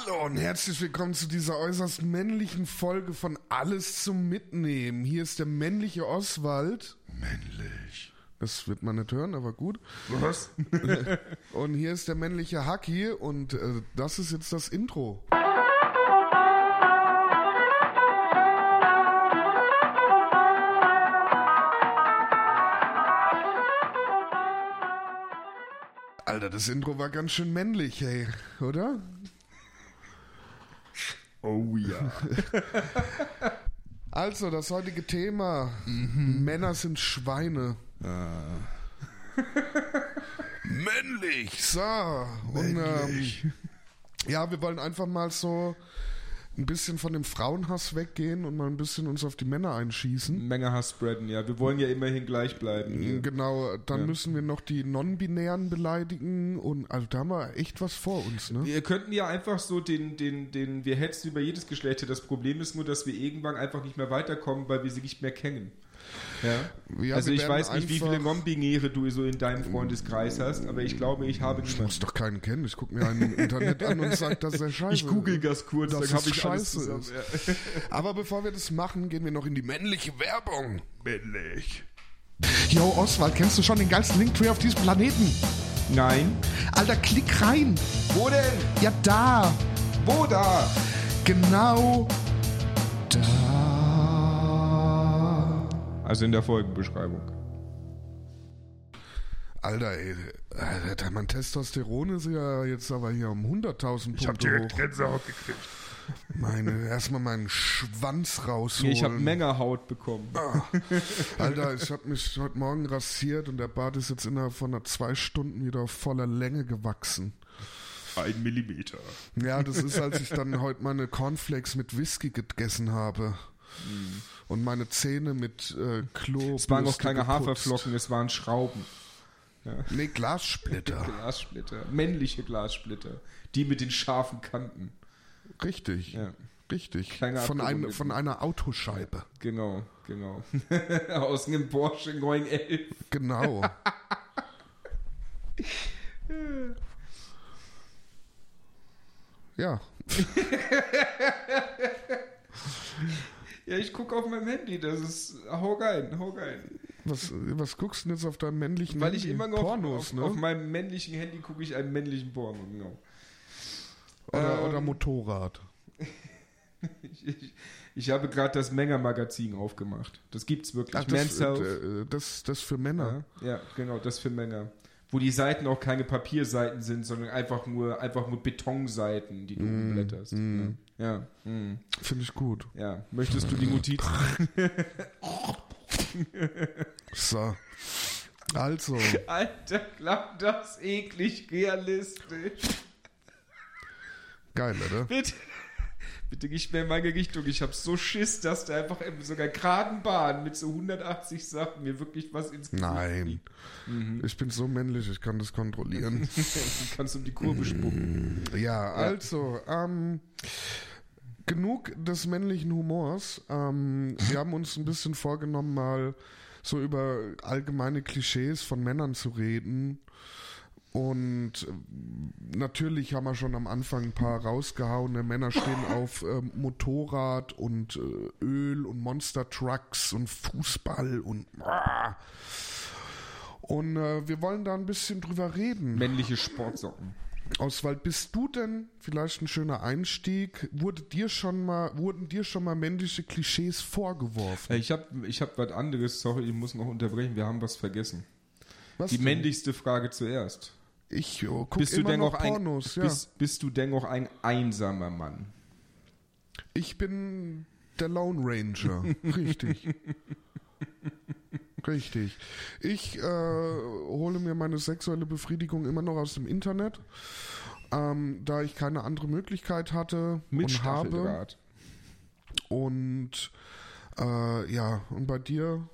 Hallo und herzlich willkommen zu dieser äußerst männlichen Folge von Alles zum Mitnehmen. Hier ist der männliche Oswald. Männlich. Das wird man nicht hören, aber gut. Was? Und hier ist der männliche Haki und äh, das ist jetzt das Intro. Alter, das Intro war ganz schön männlich, hey, oder? Oh ja. Also, das heutige Thema: Männer sind Schweine. Männlich, so. Und Männlich. ähm, ja, wir wollen einfach mal so ein bisschen von dem Frauenhass weggehen und mal ein bisschen uns auf die Männer einschießen. Menge Hass spreaden, ja. Wir wollen ja immerhin gleich bleiben. hier. Genau, dann Ja. müssen wir noch die Non-Binären beleidigen und also da haben wir echt was vor uns, ne? Wir könnten ja einfach so den, den, den, wir hetzen über jedes Geschlecht. Das Problem ist nur, dass wir irgendwann einfach nicht mehr weiterkommen, weil wir sie nicht mehr kennen. Ja. Ja, also ich weiß nicht, wie viele Non-Binäre du so in deinem Freundeskreis hast, aber ich glaube, ich habe Ich muss doch keinen kennen. Ich gucke mir einen im Internet an und sage, dass er scheiße Ich google das kurz, dass dann habe ich alles scheiße zusammen. ist. Aber bevor wir das machen, gehen wir noch in die männliche Werbung. Männlich. Yo, Oswald, kennst du schon den geilsten Linktree auf diesem Planeten? Nein. Alter, klick rein. Wo denn? Ja, da. Wo da? Genau da. Also in der Folgenbeschreibung. Alter, ey, Alter, mein Testosteron ist ja jetzt aber hier um 100.000 Punkte hoch. Gänsehaut gekriegt. Meine, erstmal meinen Schwanz rausholen. Ich habe Menge Haut bekommen. Alter, ich habe mich heute Morgen rasiert und der Bart ist jetzt innerhalb von einer zwei Stunden wieder auf voller Länge gewachsen. Ein Millimeter. Ja, das ist, als ich dann heute meine Cornflakes mit Whisky gegessen habe. Und meine Zähne mit äh, Klo. Es waren auch keine Haferflocken, es waren Schrauben. Nee, Glassplitter. Glassplitter. Männliche Glassplitter. Die mit den scharfen Kanten. Richtig. Ja. Richtig. Kleine Von, ein, von einer Autoscheibe. Genau, genau. Aus einem Porsche 911. Genau. ja. Ja, ich gucke auf meinem Handy, das ist. Hau rein, hau rein. Was, was guckst du denn jetzt auf deinem männlichen Weil ich Handy? immer noch Pornos, auf, ne? auf meinem männlichen Handy gucke ich einen männlichen Porno, genau. oder, ähm, oder Motorrad. Ich, ich, ich habe gerade das Menger-Magazin aufgemacht. Das gibt's wirklich. Ach, das, äh, das, das für Männer. Ja, ja, genau, das für Männer. Wo die Seiten auch keine Papierseiten sind, sondern einfach nur, einfach nur Betonseiten, die du Mm, umblätterst. Ja, ja, mm, Finde ich gut. ja. Möchtest du die Notiz? So. Also, Alter, klang das eklig realistisch. geil, oder? Bitte, bitte nicht mehr in meine Richtung. Ich habe so Schiss, dass da einfach in sogar geraden Bahn mit so 180 Sachen mir wirklich was ins Gesicht Nein. Mhm. Ich bin so männlich, ich kann das kontrollieren. Du kannst um die Kurve spucken. ja, also, ähm, genug des männlichen Humors. Ähm, wir haben uns ein bisschen vorgenommen, mal so über allgemeine Klischees von Männern zu reden. Und äh, natürlich haben wir schon am Anfang ein paar rausgehauene Männer stehen auf ähm, Motorrad und äh, Öl und Monster Trucks und Fußball und ah. und äh, wir wollen da ein bisschen drüber reden. Männliche Sportsocken. Oswald, bist du denn vielleicht ein schöner Einstieg? Wurde dir schon mal, wurden dir schon mal männliche Klischees vorgeworfen? Hey, Ich habe ich hab was anderes, sorry, ich muss noch unterbrechen, wir haben was vergessen. Was Die denn? männlichste Frage zuerst. Ich oh, guck Bist du, immer denn noch auch ein, Pornos, ja. bist, bist du denn auch ein einsamer Mann? Ich bin der Lone Ranger. Richtig. Richtig. Ich äh, hole mir meine sexuelle Befriedigung immer noch aus dem Internet, ähm, da ich keine andere Möglichkeit hatte Mit und habe. Und äh, ja, und bei dir,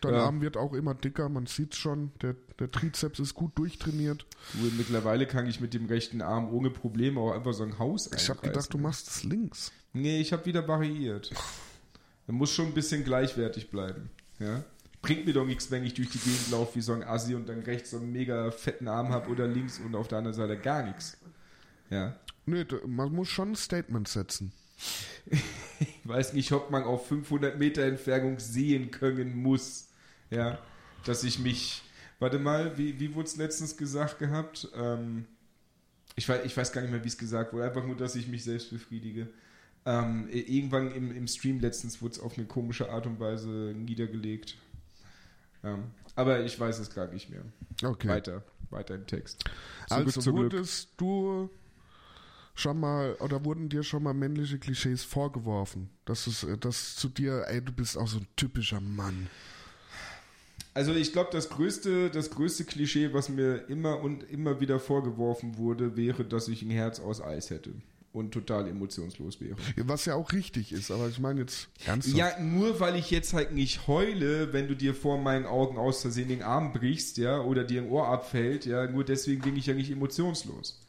dein Ja. Arm wird auch immer dicker, man sieht's schon, der, der Trizeps ist gut durchtrainiert. Du, mittlerweile kann ich mit dem rechten Arm ohne Probleme auch einfach so ein Haus Ich habe gedacht, du machst es links. Nee, ich habe wieder variiert. Er muss schon ein bisschen gleichwertig bleiben. Ja? Bringt mir doch nichts, wenn ich durch die Gegend laufe wie so ein Assi und dann rechts so einen mega fetten Arm habe oder links und auf der anderen Seite gar nichts. Ja. Nö, d- man muss schon ein Statement setzen. Ich weiß nicht, ob man auf 500 Meter Entfernung sehen können muss. Ja, dass ich mich. Warte mal, wie, wie wurde es letztens gesagt gehabt? Ähm, ich, weiß, ich weiß gar nicht mehr, wie es gesagt wurde. Einfach nur, dass ich mich selbst befriedige. Ähm, irgendwann im, im Stream letztens wurde es auf eine komische Art und Weise niedergelegt. Ähm, aber ich weiß es gar nicht mehr. Okay. Weiter, weiter im Text. also zum Glück. wurdest du schon mal oder wurden dir schon mal männliche Klischees vorgeworfen? Dass es, äh, dass zu dir, ey, du bist auch so ein typischer Mann. Also ich glaube, das größte, das größte Klischee, was mir immer und immer wieder vorgeworfen wurde, wäre, dass ich ein Herz aus Eis hätte und total emotionslos wäre. Was ja auch richtig ist, aber ich meine jetzt ernsthaft. Ja, nur weil ich jetzt halt nicht heule, wenn du dir vor meinen Augen aus Versehen den Arm brichst, ja, oder dir ein Ohr abfällt, ja, nur deswegen bin ich ja nicht emotionslos.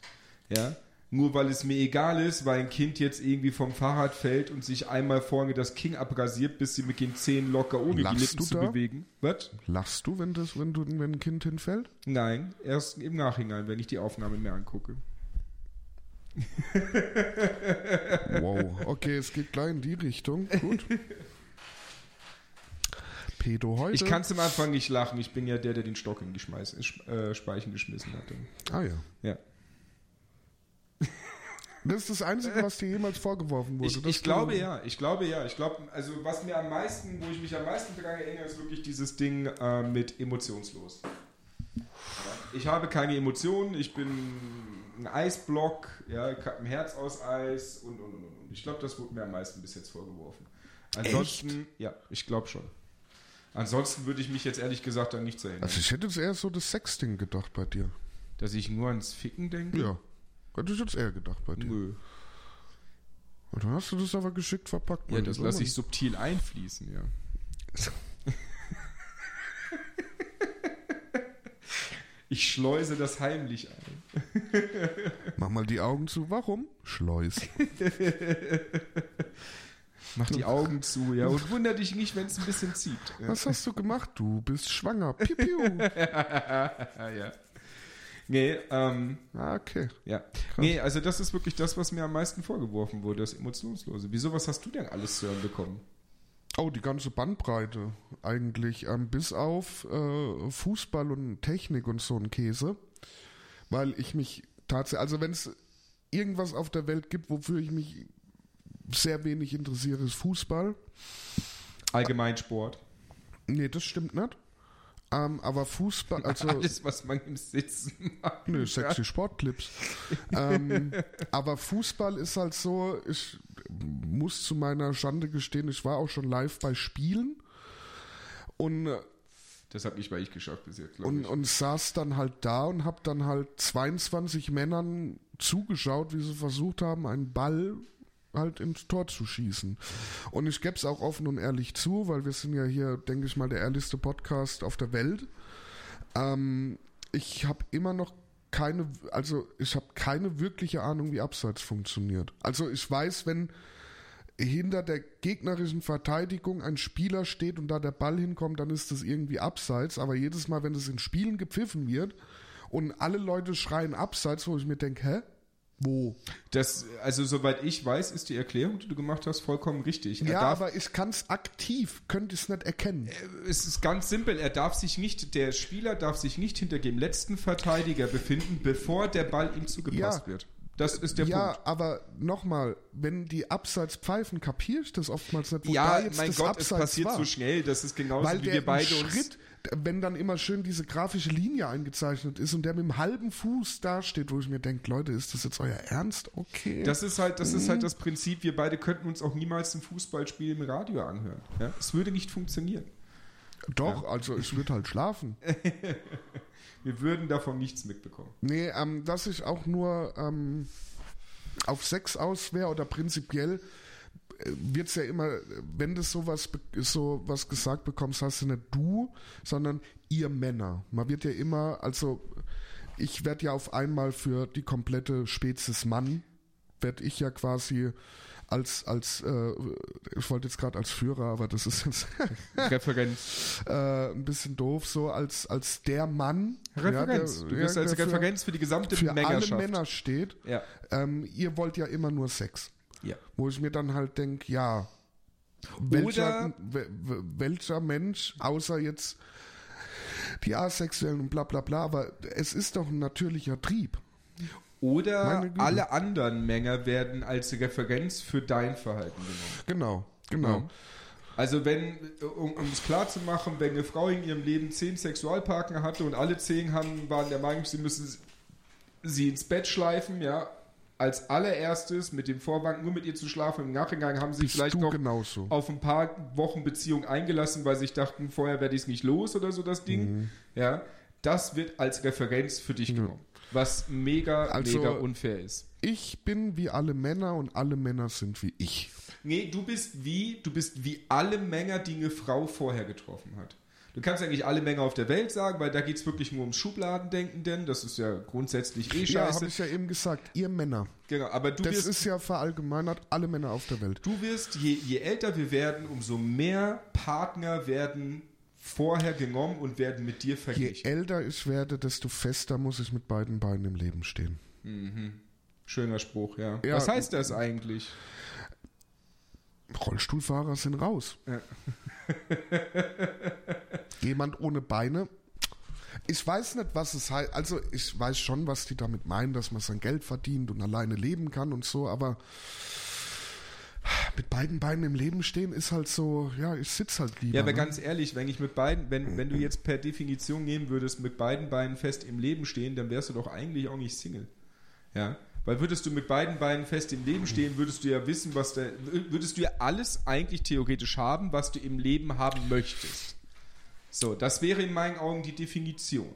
Ja. Nur weil es mir egal ist, weil ein Kind jetzt irgendwie vom Fahrrad fällt und sich einmal vorne das King abrasiert, bis sie mit den Zähnen locker ohne Lachst die Lippen du zu da? bewegen. Was? Lachst du, wenn, das, wenn, du, wenn ein Kind hinfällt? Nein, erst im Nachhinein, wenn ich die Aufnahme mir angucke. Wow. Okay, es geht gleich in die Richtung. Gut. Pedo heute. Ich kann es am Anfang nicht lachen. Ich bin ja der, der den Stock in die Schmeiß, äh, Speichen geschmissen hatte. Ah ja. Ja. Das ist das Einzige, was dir jemals vorgeworfen wurde. Ich, ich glaube ja, ich glaube ja. Ich glaube, also was mir am meisten, wo ich mich am meisten daran erinnere, ist wirklich dieses Ding äh, mit emotionslos. Ich habe keine Emotionen, ich bin ein Eisblock, ja, ich habe ein Herz aus Eis und und und und. Ich glaube, das wurde mir am meisten bis jetzt vorgeworfen. Ansonsten, ja, ich glaube schon. Ansonsten würde ich mich jetzt ehrlich gesagt an nichts erinnern. Also ich hätte jetzt eher so das Sexting gedacht bei dir. Dass ich nur ans Ficken denke? Ja. Hätte ich jetzt eher gedacht bei dir. Nö. Und dann hast du das aber geschickt verpackt. Ja, das lasse ich subtil einfließen, ja. Ich schleuse das heimlich ein. Mach mal die Augen zu. Warum? Schleus. Mach die Augen zu, ja. Und wunder dich nicht, wenn es ein bisschen zieht. Was hast du gemacht? Du bist schwanger. Piu, piu. ja. Nee, ähm, Ah, okay. ja. Nee, also das ist wirklich das, was mir am meisten vorgeworfen wurde, das Emotionslose. Wieso, was hast du denn alles zu hören bekommen? Oh, die ganze Bandbreite eigentlich, ähm, bis auf äh, Fußball und Technik und so ein Käse, weil ich mich tatsächlich, also wenn es irgendwas auf der Welt gibt, wofür ich mich sehr wenig interessiere, ist Fußball. Allgemeinsport. Nee, das stimmt nicht. Ähm, aber Fußball, also Alles, was man im Sitzen macht. Nö, sexy Sportclips. ähm, aber Fußball ist halt so, ich muss zu meiner Schande gestehen, ich war auch schon live bei Spielen und, Das habe ich bei ich geschafft bis jetzt, glaube und, ich. und saß dann halt da und hab dann halt 22 Männern zugeschaut, wie sie versucht haben, einen Ball halt ins Tor zu schießen. Und ich gebe es auch offen und ehrlich zu, weil wir sind ja hier, denke ich mal, der ehrlichste Podcast auf der Welt. Ähm, ich habe immer noch keine, also ich habe keine wirkliche Ahnung, wie Abseits funktioniert. Also ich weiß, wenn hinter der gegnerischen Verteidigung ein Spieler steht und da der Ball hinkommt, dann ist das irgendwie Abseits. Aber jedes Mal, wenn das in Spielen gepfiffen wird und alle Leute schreien Abseits, wo ich mir denke, hä? Wo? Das, also soweit ich weiß, ist die Erklärung, die du gemacht hast, vollkommen richtig. Er Ja, darf, aber ich kann es aktiv, könnte es nicht erkennen. es ist ganz simpel, er darf sich nicht, der Spieler darf sich nicht hinter dem letzten Verteidiger befinden, bevor der Ball ihm zugepasst Ja. wird. Das ist der ja, Punkt. aber nochmal, wenn die Abseits pfeifen, kapiere ich das oftmals nicht, wo Ja, mein Gott, es passiert war. so schnell, das ist genauso Weil wie wir beide uns. Schritt, wenn dann immer schön diese grafische Linie eingezeichnet ist und der mit dem halben Fuß dasteht, wo ich mir denke, Leute, ist das jetzt euer Ernst? Okay. Das ist halt, das ist Mhm. halt das Prinzip, wir beide könnten uns auch niemals ein Fußballspiel im Radio anhören. Ja? Es würde nicht funktionieren. Doch, also ich würde halt schlafen. Wir würden davon nichts mitbekommen. Nee, ähm, dass ich auch nur ähm, auf Sex aus wäre oder prinzipiell wird es ja immer, wenn du sowas, so was gesagt bekommst, hast du nicht du, sondern ihr Männer. Man wird ja immer, also ich werde ja auf einmal für die komplette Spezies Mann werde ich ja quasi als, als äh, ich wollte jetzt gerade als Führer, aber das ist jetzt Referenz. äh, ein bisschen doof, so als, als der Mann. Referenz. Ja, du der, bist ja, als der für- Referenz für die gesamte für alle. Männer steht. Ja. Ähm, ihr wollt ja immer nur Sex. Ja. Wo ich mir dann halt denke, ja, welcher, welcher Mensch, außer jetzt die Asexuellen und bla bla bla, aber es ist doch ein natürlicher Trieb. Oder alle anderen Männer werden als Referenz für dein Verhalten genommen. Genau, genau. Ja. Also wenn, um um es klar zu machen, wenn eine Frau in ihrem Leben zehn Sexualpartner hatte und alle zehn haben, waren der Meinung, sie müssen sie ins Bett schleifen, ja, als allererstes mit dem Vorwand, nur mit ihr zu schlafen, im Nachhinein haben sie Bist vielleicht noch genauso. auf ein paar Wochen Beziehung eingelassen, weil sie sich dachten, vorher werde ich es nicht los oder so das Ding. Mhm. Ja, das wird als Referenz für dich genommen. Was mega, Also- mega unfair ist. Ich bin wie alle Männer und alle Männer sind wie ich. Nee, du bist wie, du bist wie alle Männer, die eine Frau vorher getroffen hat. Du kannst ja nicht alle Männer auf der Welt sagen, weil da geht es wirklich nur ums Schubladendenken, denn das ist ja grundsätzlich eh Ja, scheiße. habe ich ja eben gesagt, ihr Männer. genau, aber du Das wirst, ist ja verallgemeinert alle Männer auf der Welt. du wirst je, je älter wir werden, umso mehr Partner werden vorher genommen und werden mit dir Je verglichen. älter ich werde, desto fester muss ich mit beiden Beinen im Leben stehen. Schöner Spruch, ja. Ja. Was heißt das eigentlich? Rollstuhlfahrer sind raus. Ja. Jemand ohne Beine. Ich weiß nicht, was es heißt. Also ich weiß schon, was die damit meinen, dass man sein Geld verdient und alleine leben kann und so, aber mit beiden Beinen im Leben stehen ist halt so, ja, ich sitze halt lieber. Ja, aber ne? ganz ehrlich, wenn ich mit beiden, wenn, wenn du jetzt per Definition nehmen würdest, mit beiden Beinen fest im Leben stehen, dann wärst du doch eigentlich auch nicht Single. Ja. Weil würdest du mit beiden Beinen fest im Leben stehen, würdest du ja wissen, was da, würdest du ja alles eigentlich theoretisch haben, was du im Leben haben möchtest. So, das wäre in meinen Augen die Definition.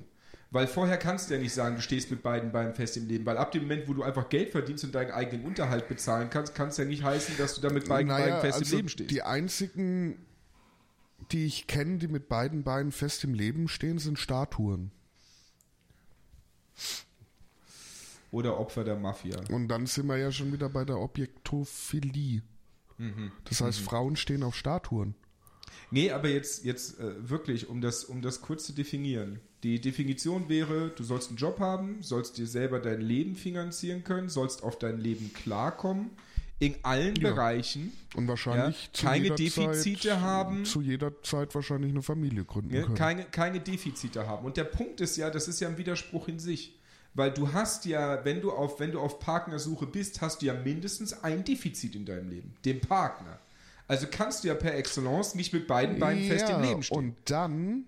Weil vorher kannst du ja nicht sagen, du stehst mit beiden Beinen fest im Leben. Weil ab dem Moment, wo du einfach Geld verdienst und deinen eigenen Unterhalt bezahlen kannst, kann es ja nicht heißen, dass du da mit beiden Naja, Beinen fest also im Leben stehst. Die einzigen, die ich kenne, die mit beiden Beinen fest im Leben stehen, sind Statuen. Oder Opfer der Mafia. Und dann sind wir ja schon wieder bei der Objektophilie. Mhm. Das heißt, Frauen stehen auf Statuen. Nee, aber jetzt, jetzt äh, wirklich, um das, um das kurz zu definieren. Die Definition wäre, du sollst einen Job haben, sollst dir selber dein Leben finanzieren können, sollst auf dein Leben klarkommen, in allen Ja. Bereichen, Und wahrscheinlich Ja, keine Defizite Zeit, haben. Zu jeder Zeit wahrscheinlich eine Familie gründen ja, können. keine, keine Defizite haben. Und der Punkt ist ja, das ist ja ein Widerspruch in sich. Weil du hast ja, wenn du auf, wenn du auf Partnersuche bist, hast du ja mindestens ein Defizit in deinem Leben, den Partner. Also kannst du ja per Excellence nicht mit beiden Beinen fest im Leben stehen. Und dann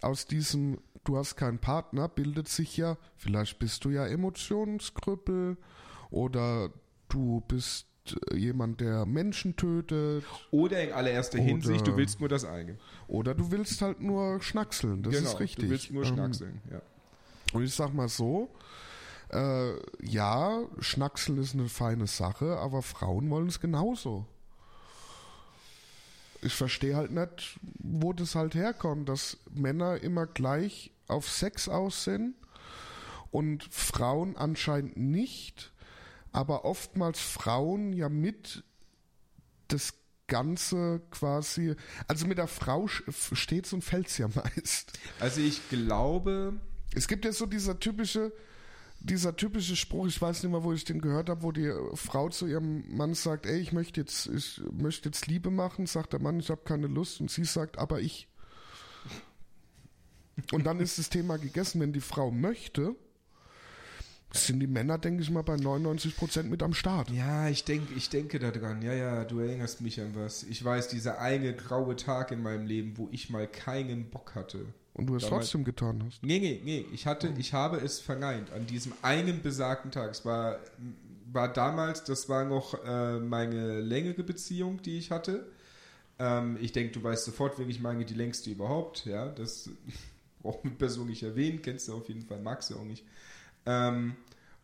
aus diesem, du hast keinen Partner, bildet sich ja, vielleicht bist du ja Emotionskrüppel oder du bist äh, jemand, der Menschen tötet Oder in allererster Oder- Hinsicht, du willst nur das eine. oder du willst halt nur schnackseln. Das ist richtig. Du willst nur Ähm, schnackseln, ja. Und ich sag mal so, äh, ja, Schnackseln ist eine feine Sache, aber Frauen wollen es genauso. Ich verstehe halt nicht, wo das halt herkommt, dass Männer immer gleich auf Sex aus sind und Frauen anscheinend nicht, aber oftmals Frauen ja mit das Ganze quasi, also mit der Frau steht's und fällt's ja meist. Also ich glaube, Es gibt ja so dieser typische, dieser typische Spruch, ich weiß nicht mehr, wo ich den gehört habe, wo die Frau zu ihrem Mann sagt, ey, ich möchte jetzt, ich möchte jetzt Liebe machen, sagt der Mann, ich habe keine Lust und sie sagt, aber ich. Und dann ist das Thema gegessen, wenn die Frau möchte, sind die Männer, denke ich mal, bei 99 Prozent mit am Start. ja, ich denke, ich denke daran. Ja, ja, du erinnerst mich an was. Ich weiß, dieser eine graue Tag in meinem Leben, wo ich mal keinen Bock hatte. Und du es trotzdem getan hast. Nee, nee, nee, ich hatte, ich habe es verneint an diesem einen besagten Tag. Es war, war damals, das war noch äh, meine längere Beziehung, die ich hatte. Ähm, ich denke, du weißt sofort, wen ich meine, die längste überhaupt. Ja, das braucht man Person nicht erwähnen, kennst du auf jeden Fall, magst du auch nicht. Ähm,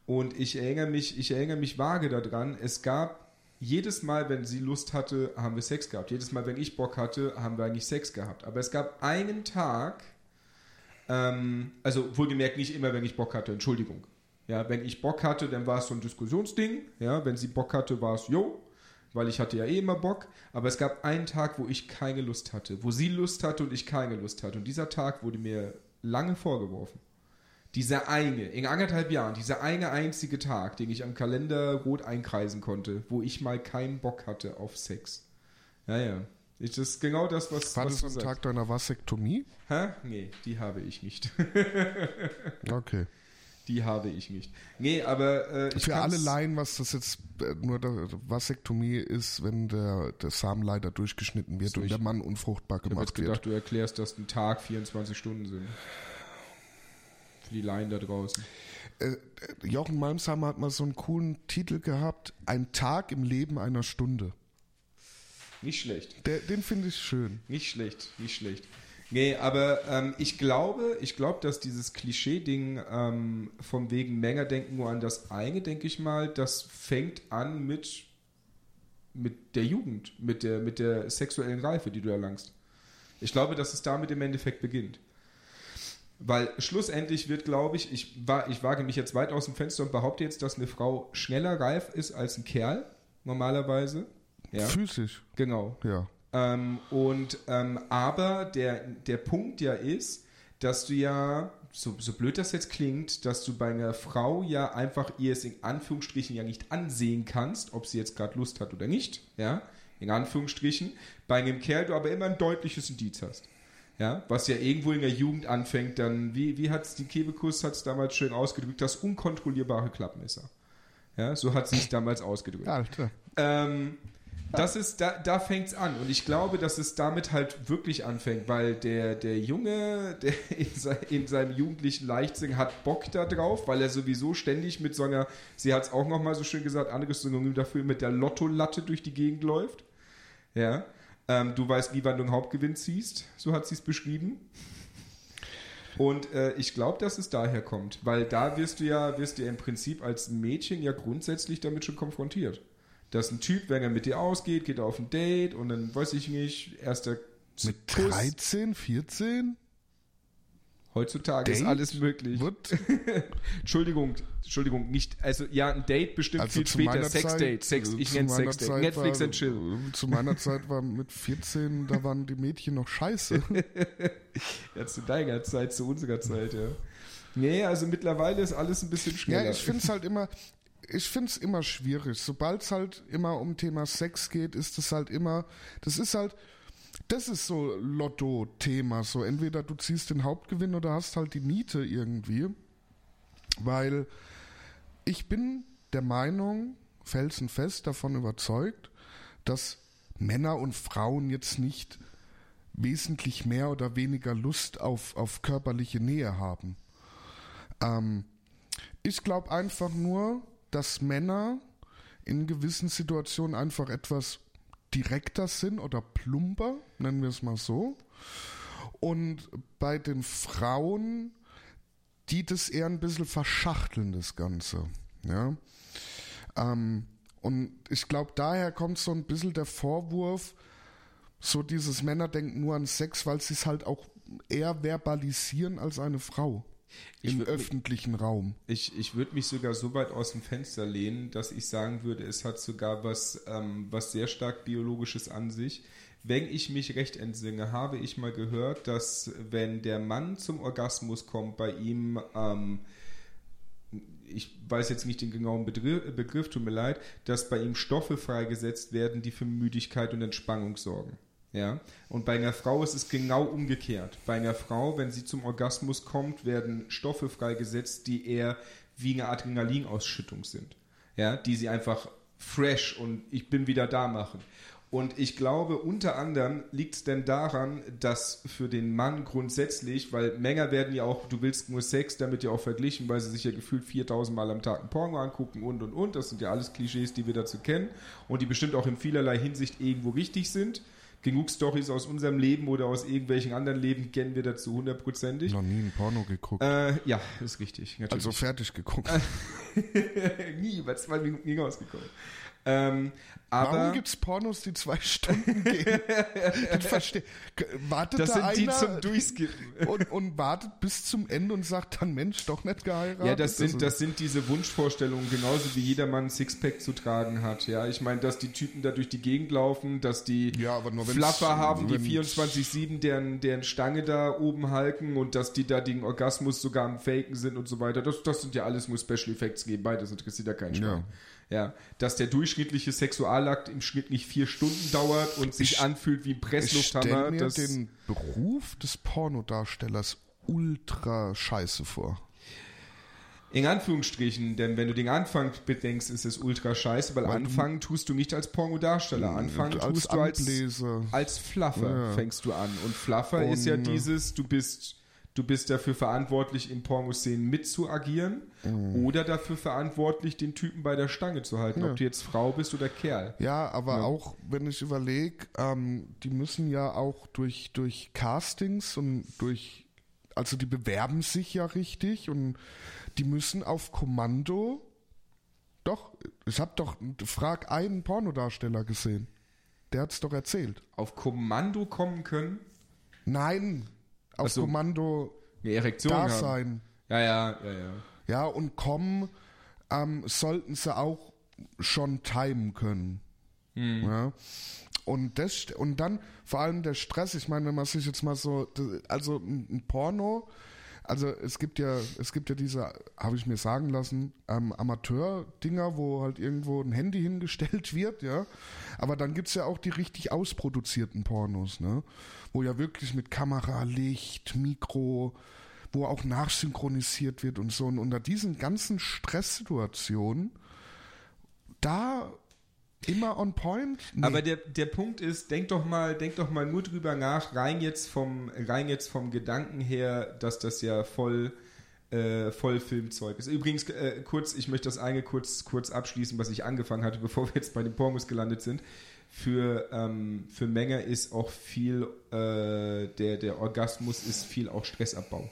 und ich erinnere mich, ich erinnere mich vage daran, es gab jedes Mal, wenn sie Lust hatte, haben wir Sex gehabt. Jedes Mal, wenn ich Bock hatte, haben wir eigentlich Sex gehabt. Aber es gab einen Tag, ähm, also wohlgemerkt nicht immer, wenn ich Bock hatte, Entschuldigung. Ja, wenn ich Bock hatte, dann war es so ein Diskussionsding. Ja, wenn sie Bock hatte, war es yo, weil ich hatte ja eh immer Bock. Aber es gab einen Tag, wo ich keine Lust hatte, wo sie Lust hatte und ich keine Lust hatte. Und dieser Tag wurde mir lange vorgeworfen. Dieser eine, in anderthalb Jahren, dieser eine einzige Tag, den ich am Kalender rot einkreisen konnte, wo ich mal keinen Bock hatte auf Sex. Ja, ja. Das ist genau das, was. War was das am Tag deiner Vasektomie? Hä? Nee, die habe ich nicht. Okay. die habe ich nicht. Nee, aber äh, ich Für alle Laien, was das jetzt äh, nur der Vasektomie ist, wenn der, der Samenleiter durchgeschnitten wird Durch- und der Mann unfruchtbar Ich habe gemacht jetzt gedacht, wird. du erklärst, dass ein Tag 24 Stunden sind. Für die Laien da draußen. Äh, Jochen Malmsheimer hat mal so einen coolen Titel gehabt, Ein Tag im Leben einer Stunde. Nicht schlecht. Der, den finde ich schön. Nicht schlecht, nicht schlecht. Nee, aber ähm, ich glaube, ich glaube, dass dieses Klischee-Ding ähm, vom wegen Männer denken nur an das eine, denke ich mal, das fängt an mit, mit der Jugend, mit der, mit der sexuellen Reife, die du erlangst. Ich glaube, dass es damit im Endeffekt beginnt. Weil schlussendlich wird, glaube ich, ich, wa- ich wage mich jetzt weit aus dem Fenster und behaupte jetzt, dass eine Frau schneller reif ist als ein Kerl, normalerweise. Ja, Physisch, genau. ja. Ähm, und ähm, aber der, der Punkt ja ist, dass du ja, so, so blöd das jetzt klingt, dass du bei einer Frau ja einfach ihr es in Anführungsstrichen ja nicht ansehen kannst, ob sie jetzt gerade Lust hat oder nicht, ja, in Anführungsstrichen, bei einem Kerl du aber immer ein deutliches Indiz hast. Ja, was ja irgendwo in der Jugend anfängt, dann, wie, wie hat es die Kebekus hat es damals schön ausgedrückt, das unkontrollierbare Klappmesser. Ja, so hat sie es damals ausgedrückt. Alter. Ähm, das ist, da, da fängt es an. Und ich glaube, dass es damit halt wirklich anfängt, weil der, der Junge, der in, sei, in seinem jugendlichen Leichtsinn hat Bock da drauf, weil er sowieso ständig mit so einer, sie hat es auch nochmal so schön gesagt, anderes Synonym dafür, mit der Lottolatte durch die Gegend läuft. Ja. Ähm, du weißt nie, wann du einen Hauptgewinn ziehst, so hat sie es beschrieben. Und äh, ich glaube, dass es daher kommt, weil da wirst du ja, wirst du ja im Prinzip als Mädchen ja grundsätzlich damit schon konfrontiert. Dass ein Typ, wenn er mit dir ausgeht, geht er auf ein Date und dann weiß ich nicht, erster Mit Kuss. 13, 14? Heutzutage ist Date? alles möglich. Wird? Entschuldigung, Entschuldigung, nicht, also ja, ein Date bestimmt Also viel später. Sexdate, Sex, äh, ich nenne Sexdate. Netflix war, and chill. äh, Zu meiner Zeit war mit 14, da waren die Mädchen noch scheiße. Ja, zu deiner Zeit, zu unserer Zeit, ja. Nee, also mittlerweile ist alles ein bisschen schneller. Ja, ich finde es halt immer, ich finde es immer schwierig. Sobald es halt immer um Thema Sex geht, ist es halt immer, das ist halt, das ist so Lotto-Thema. So entweder du ziehst den Hauptgewinn oder hast halt die Miete irgendwie. Weil ich bin der Meinung, felsenfest davon überzeugt, dass Männer und Frauen jetzt nicht wesentlich mehr oder weniger Lust auf, auf körperliche Nähe haben. Ähm, ich glaube einfach nur, dass Männer in gewissen Situationen einfach etwas direkter sind oder plumper, nennen wir es mal so. Und bei den Frauen, die das eher ein bisschen verschachteln, das Ganze. Ja. Ähm, und ich glaube, daher kommt so ein bisschen der Vorwurf, so dieses Männer denken nur an Sex, weil sie es halt auch eher verbalisieren als eine Frau im würd mich- öffentlichen Raum. Ich, ich würde mich sogar so weit aus dem Fenster lehnen, dass ich sagen würde, es hat sogar was, ähm, was sehr stark biologisches an sich. Wenn ich mich recht entsinne, habe ich mal gehört, dass wenn der Mann zum Orgasmus kommt, bei ihm, ähm, ich weiß jetzt nicht den genauen Begriff, Begriff, tut mir leid, dass bei ihm Stoffe freigesetzt werden, die für Müdigkeit und Entspannung sorgen. Ja, und bei einer Frau ist es genau umgekehrt. Bei einer Frau, wenn sie zum Orgasmus kommt, werden Stoffe freigesetzt, die eher wie eine Adrenalinausschüttung sind. Ja, die sie einfach fresh und ich bin wieder da machen. Und ich glaube, unter anderem liegt es denn daran, dass für den Mann grundsätzlich, weil Männer werden ja auch, du willst nur Sex, damit ja auch verglichen, weil sie sich ja gefühlt 4000 Mal am Tag ein Porno angucken und und und. Das sind ja alles Klischees, die wir dazu kennen und die bestimmt auch in vielerlei Hinsicht irgendwo richtig sind. Genug Stories aus unserem Leben oder aus irgendwelchen anderen Leben kennen wir dazu hundertprozentig. Noch nie ein Porno geguckt. Äh, ja, ist richtig. Natürlich. also fertig geguckt. Nie, bei zwei Minuten nie rausgekommen. Ähm, aber Warum gibt's Pornos, die zwei Stunden gehen? ich verstehe. Wartet das da sind die einer zum Durchskippen. und, und wartet bis zum Ende und sagt dann, Mensch, doch nicht geheiratet? Ja, das sind, Also- das sind diese Wunschvorstellungen, genauso wie jedermann ein Sixpack zu tragen hat. Ja, ich meine, dass die Typen da durch die Gegend laufen, dass die Ja, aber nur wenn's- Flapper haben, die wenn's- 24-7 deren, deren Stange da oben halten und dass die da den Orgasmus sogar am Faken sind und so weiter. Das, das sind ja alles nur Special Effects nebenbei, das interessiert ja keinen Schwein. Ja. Dass der durchschnittliche Sexualakt im Schnitt nicht vier Stunden dauert und sich Ich- anfühlt wie ein Ich Presslufthammer. stelle mir den Beruf des Pornodarstellers ultra scheiße vor. In Anführungsstrichen, denn wenn du den Anfang bedenkst, ist es ultra scheiße, weil, Weil anfangen tust du nicht als Pornodarsteller. Anfangen als tust du als, Anbläser. als Fluffer Ja. fängst du an. Und Fluffer ist ja Und, dieses, du bist, du bist dafür verantwortlich, in Pornoszenen mitzuagieren Mhm. oder dafür verantwortlich, den Typen bei der Stange zu halten, Ja. ob du jetzt Frau bist oder Kerl. Ja, aber Ja. auch, wenn ich überlege, ähm, die müssen ja auch durch, durch Castings und durch, also die bewerben sich ja richtig und die müssen auf Kommando, doch, ich habe doch, frag einen Pornodarsteller gesehen. Der hat's doch erzählt. Auf Kommando kommen können, Nein, auf Ach so. Kommando eine Erektion da haben. sein. Ja, ja, ja, ja. Ja, und kommen ähm, sollten sie auch schon timen können. Ja. Und das und dann vor allem der Stress, ich meine, wenn man sich jetzt mal so also ein ein Porno, also es gibt ja es gibt ja diese, habe ich mir sagen lassen, ähm, Amateur-Dinger, wo halt irgendwo ein Handy hingestellt wird, ja. Aber dann gibt's ja auch die richtig ausproduzierten Pornos, ne? Wo ja wirklich mit Kamera, Licht, Mikro, wo auch nachsynchronisiert wird und so. Und unter diesen ganzen Stresssituationen, da immer on point? Nee. Aber der, der Punkt ist, denk doch mal, denk doch mal nur drüber nach, rein jetzt vom, rein jetzt vom Gedanken her, dass das ja voll, äh, voll Filmzeug ist. Übrigens, äh, kurz, ich möchte das eine kurz, kurz abschließen, was ich angefangen hatte, bevor wir jetzt bei den Pornos gelandet sind. Für, ähm, für Menge ist auch viel, äh, der, der Orgasmus ist viel auch Stressabbau.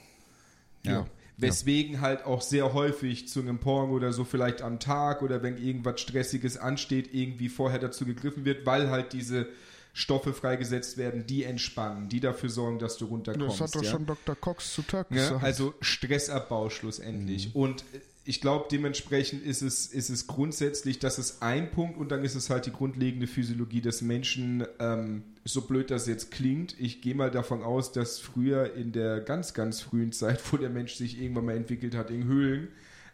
Ja. Ja. Weswegen halt auch sehr häufig zu einem Porno oder so vielleicht am Tag oder wenn irgendwas Stressiges ansteht, irgendwie vorher dazu gegriffen wird, weil halt diese Stoffe freigesetzt werden, die entspannen, die dafür sorgen, dass du runterkommst. das hat doch ja? schon Dr. Cox zu Tag Ja, gesagt. also Stressabbau schlussendlich. Und ich glaube, dementsprechend ist es, ist es grundsätzlich, das ist ein Punkt und dann ist es halt die grundlegende Physiologie des Menschen. Ähm, so blöd das jetzt klingt, ich gehe mal davon aus, dass früher in der ganz, ganz frühen Zeit, wo der Mensch sich irgendwann mal entwickelt hat in Höhlen,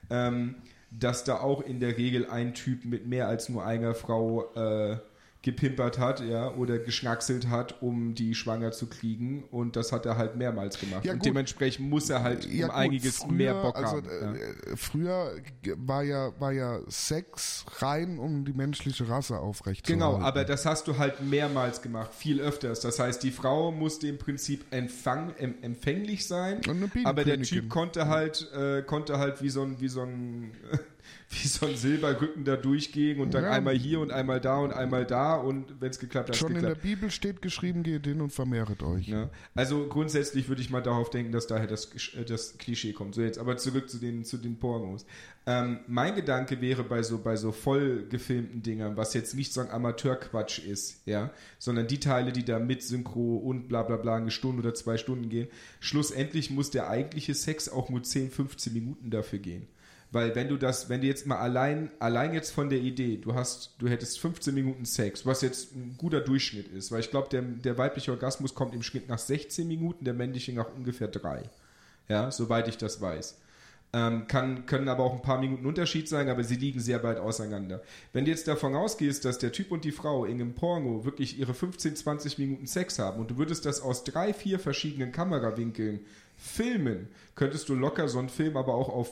ähm, dass da auch in der Regel ein Typ mit mehr als nur einer Frau äh, gepimpert hat, ja, oder geschnackselt hat, um die schwanger zu kriegen. Und das hat er halt mehrmals gemacht. Ja, und dementsprechend muss er halt ja, um gut, einiges früher, mehr Bock also, haben. äh, Früher war ja, war ja Sex rein, um die menschliche Rasse aufrechtzuerhalten. Genau, aber das hast du halt mehrmals gemacht, viel öfters. Das heißt, die Frau musste im Prinzip empfang, em, empfänglich sein, aber der. Typ konnte halt, äh, konnte halt wie so ein, wie so ein, wie so ein Silberrücken da durchgehen und dann Ja. einmal hier und einmal da und einmal da und wenn es geklappt hat, Schon hat's in der geklappt. Bibel steht geschrieben, geht hin und vermehret euch. Ja. Also grundsätzlich würde ich mal darauf denken, dass daher das, äh, das Klischee kommt. So jetzt aber zurück zu den, zu den Pornos. Ähm, mein Gedanke wäre bei so, bei so voll gefilmten Dingern, was jetzt nicht so ein Amateurquatsch ist, ja, sondern die Teile, die da mit Synchro und bla bla bla eine Stunde oder zwei Stunden gehen, schlussendlich muss der eigentliche Sex auch nur 10, 15 Minuten dafür gehen. Weil wenn du das, wenn du jetzt mal allein, allein jetzt von der Idee, du hast, du hättest 15 Minuten Sex, was jetzt ein guter Durchschnitt ist, weil ich glaube, der, der weibliche Orgasmus kommt im Schnitt nach 16 Minuten, der männliche nach ungefähr drei. Ja, soweit ich das weiß. Ähm, kann, können aber auch ein paar Minuten Unterschied sein, aber sie liegen sehr weit auseinander. Wenn du jetzt davon ausgehst, dass der Typ und die Frau in einem Porno wirklich ihre 15, 20 Minuten Sex haben und du würdest das aus drei, vier verschiedenen Kamerawinkeln filmen, könntest du locker so einen Film aber auch auf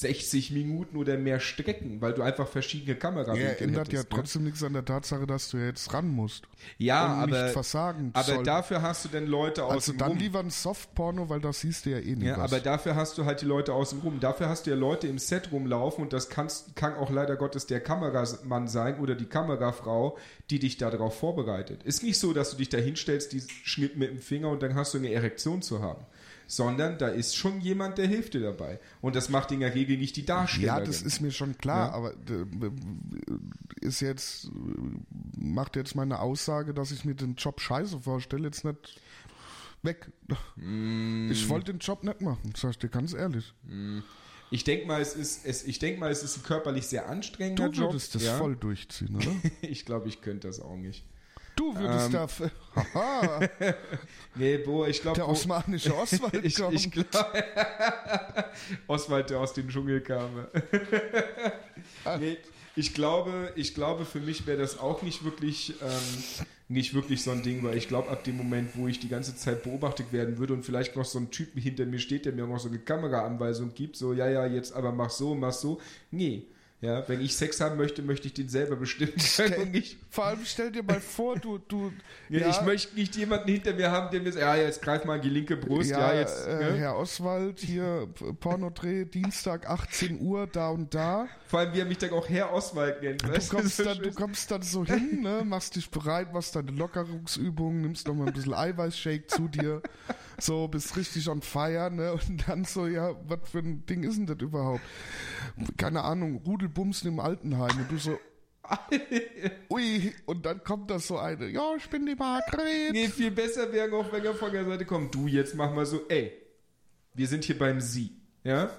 60 Minuten oder mehr strecken, weil du einfach verschiedene Ja, Kamerawinkel ändert ja hättest. ne? trotzdem nichts an der Tatsache, dass du jetzt ran musst. Ja, aber, nicht versagen aber soll. dafür hast du denn Leute aus Also dem dann Rum. lieber ein Softporno, weil das siehst du ja eh nicht Ja, was. aber dafür hast du halt die Leute außen rum. Dafür hast du ja Leute im Set rumlaufen und das kannst, kann auch leider Gottes der Kameramann sein oder die Kamerafrau, die dich darauf vorbereitet. Ist nicht so, dass du dich da hinstellst, die Schnitt mit dem Finger und dann hast du eine Erektion zu haben. Sondern da ist schon jemand, der hilft dir dabei. Und das macht in der Regel nicht die Darsteller. Ja, das ist mir schon klar, Ja. aber äh, ist jetzt, macht jetzt meine Aussage, dass ich mir den Job scheiße vorstelle, jetzt nicht weg. Mm. Ich wollte den Job nicht machen, sag ich dir ganz ehrlich. Ich denke mal, es ist, es, ich denk mal, es ist ein körperlich sehr anstrengender Du Job. würdest das ja. voll durchziehen, oder? Ich glaube, ich könnte das auch nicht. Du würdest Ähm. da, haha, Nee, Bo, ich glaube, der osmanische Oswald ich, kommt. ich glaub, Oswald, der aus dem Dschungel kam. nee, ich glaube, ich glaube, für mich wäre das auch nicht wirklich, ähm, nicht wirklich so ein Ding, weil ich glaube, ab dem Moment, wo ich die ganze Zeit beobachtet werden würde und vielleicht noch so ein Typ hinter mir steht, der mir noch so eine Kameraanweisung gibt, so, ja, ja, jetzt aber mach so, mach so. Nee. Ja, wenn ich Sex haben möchte, möchte ich den selber bestimmen können nicht Vor allem stell dir mal vor, du, du, ja, Ich möchte nicht jemanden hinter mir haben, der mir sagt, ja, jetzt greif mal in die linke Brust. ja, Ja, jetzt. äh, ne? Herr Oswald, hier Pornodreh, Dienstag 18 Uhr, da und da. Vor allem, wie er mich dann auch Herr Oswald nennt. Du kommst, so dann, du kommst dann so hin, ne, machst dich bereit, machst deine Lockerungsübungen, nimmst noch mal ein bisschen Eiweißshake zu dir, so, bist richtig on fire, ne, und dann so, ja, was für ein Ding ist denn das überhaupt? Keine Ahnung, Rudelbumsen im Altenheim und du so, ui, und dann kommt das so eine, ja, ich bin die Margret. Nee, viel besser wäre auch, wenn er von der Seite kommt. Du, jetzt mach mal so, ey, wir sind hier beim Sie. Ja?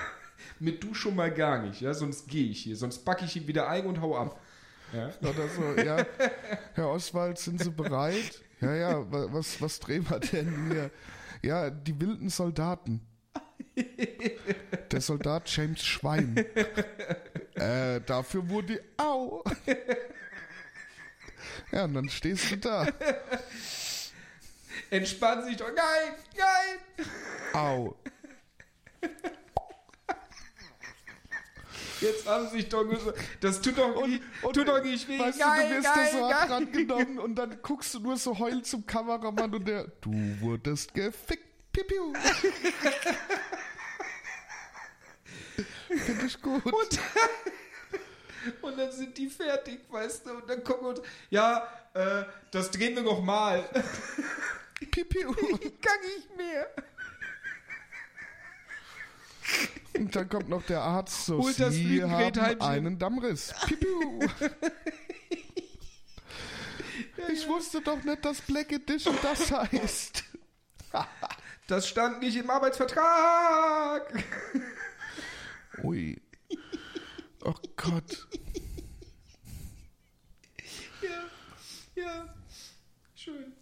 Mit du schon mal gar nicht, ja, sonst gehe ich hier, sonst packe ich ihn wieder ein und hau ab. Ja? Oder so, ja, Herr Oswald, sind Sie bereit? Ja, ja, wa- was, was drehen wir denn hier? Ja, die wilden Soldaten. Der Soldat James Schwein. Äh, dafür wurde, au. Ja, und dann stehst du da. Entspann sich doch. Nein, nein. Au. Jetzt haben sie sich doch gesagt, das tut doch, nicht, tut doch nicht weh. Weißt Geil, du, du wirst da geil, so geil. hart rangenommen und dann guckst du nur so heulend zum Kameramann und der, du wurdest gefickt. Piu, piu. Finde ich gut. Und, und dann sind die fertig, weißt du, und dann gucken wir uns, ja, äh, das drehen wir noch mal. Piu, piu. Kann ich mehr. Und dann kommt noch der Arzt so, Holt das Sie haben Heimchen. einen Dammriss. Piu, piu. Ich wusste doch nicht, dass Black Edition das heißt. Das stand nicht im Arbeitsvertrag. Ui. Oh Gott. Ja, ja, schön.